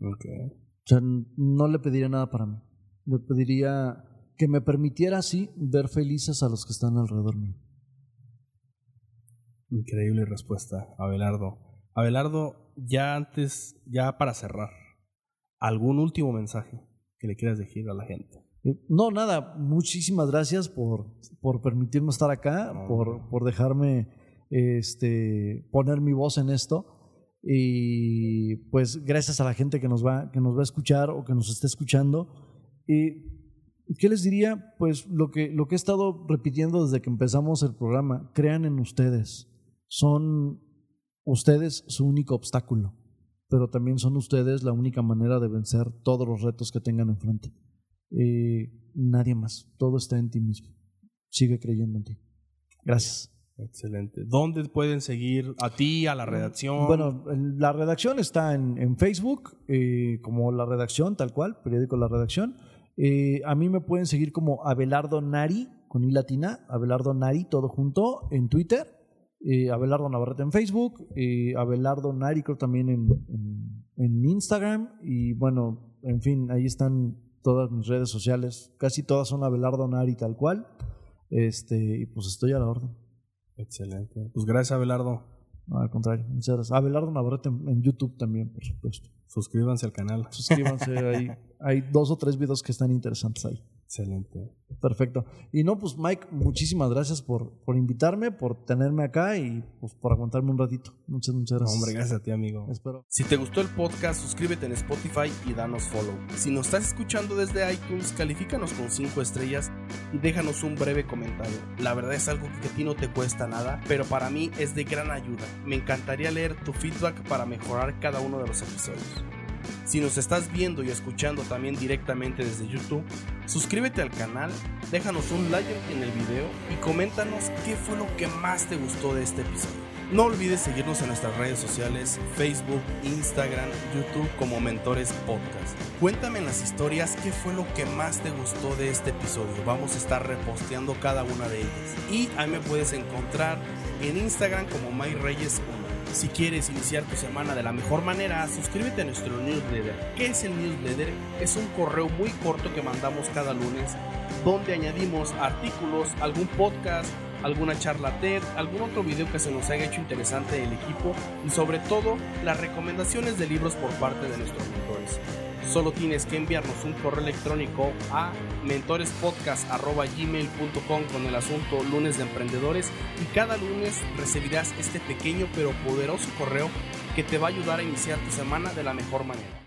Okay. O sea, no le pediría nada para mí. Le pediría que me permitiera así ver felices a los que están alrededor mío. Increíble respuesta, Abelardo. Abelardo, ya antes, ya para cerrar, ¿algún último mensaje que le quieras decir a la gente? No, nada, muchísimas gracias por, por permitirme estar acá, No. por, por dejarme este, poner mi voz en esto. Y pues gracias a la gente que nos va, que nos va a escuchar o que nos esté escuchando. Y, ¿Qué les diría? Pues lo que, lo que he estado repitiendo desde que empezamos el programa, crean en ustedes. Son ustedes su único obstáculo, pero también son ustedes la única manera de vencer todos los retos que tengan enfrente. Eh, nadie más, todo está en ti mismo. Sigue creyendo en ti. Gracias. Excelente. ¿Dónde pueden seguir a ti, a la redacción? Bueno, la redacción está en, en Facebook, eh, como la redacción, tal cual, periódico La Redacción. Eh, a mí me pueden seguir como Abelardo Nari, con I latina, Abelardo Nari, todo junto, en Twitter. Eh, Abelardo Navarrete en Facebook, eh, Abelardo Nari creo también en, en- en Instagram. Y bueno, en fin, ahí están todas mis redes sociales. Casi todas son Abelardo Nari tal cual. Este, y pues estoy a la orden. Excelente. Pues gracias, Abelardo. No, al contrario, muchas gracias. Abelardo Navarrete en, en YouTube también, por supuesto. Suscríbanse al canal. Suscríbanse ahí. Hay dos o tres videos que están interesantes ahí. Excelente. Perfecto. Y no, pues Mike, muchísimas gracias por, por invitarme, por tenerme acá y pues por aguantarme un ratito. Muchas, muchas No, gracias. hombre, gracias a ti, amigo. Espero. Si te gustó el podcast, suscríbete en Spotify y danos follow. Si nos estás escuchando desde iTunes, califícanos con 5 estrellas y déjanos un breve comentario. La verdad es algo que a ti no te cuesta nada, pero para mí es de gran ayuda. Me encantaría leer tu feedback para mejorar cada uno de los episodios. Si nos estás viendo y escuchando también directamente desde YouTube, suscríbete al canal, déjanos un like en el video y coméntanos qué fue lo que más te gustó de este episodio. No olvides seguirnos en nuestras redes sociales, Facebook, Instagram, YouTube como Mentores Podcast. Cuéntame en las historias qué fue lo que más te gustó de este episodio. Vamos a estar reposteando cada una de ellas. Y ahí me puedes encontrar en Instagram como MyReyes1. Si quieres iniciar tu semana de la mejor manera, suscríbete a nuestro newsletter. ¿Qué es el newsletter? Es un correo muy corto que mandamos cada lunes donde añadimos artículos, algún podcast, alguna charla TED, algún otro video que se nos haya hecho interesante del equipo y sobre todo las recomendaciones de libros por parte de nuestros mentores. Solo tienes que enviarnos un correo electrónico a mentorespodcast.gmail.com con el asunto lunes de emprendedores y cada lunes recibirás este pequeño pero poderoso correo que te va a ayudar a iniciar tu semana de la mejor manera.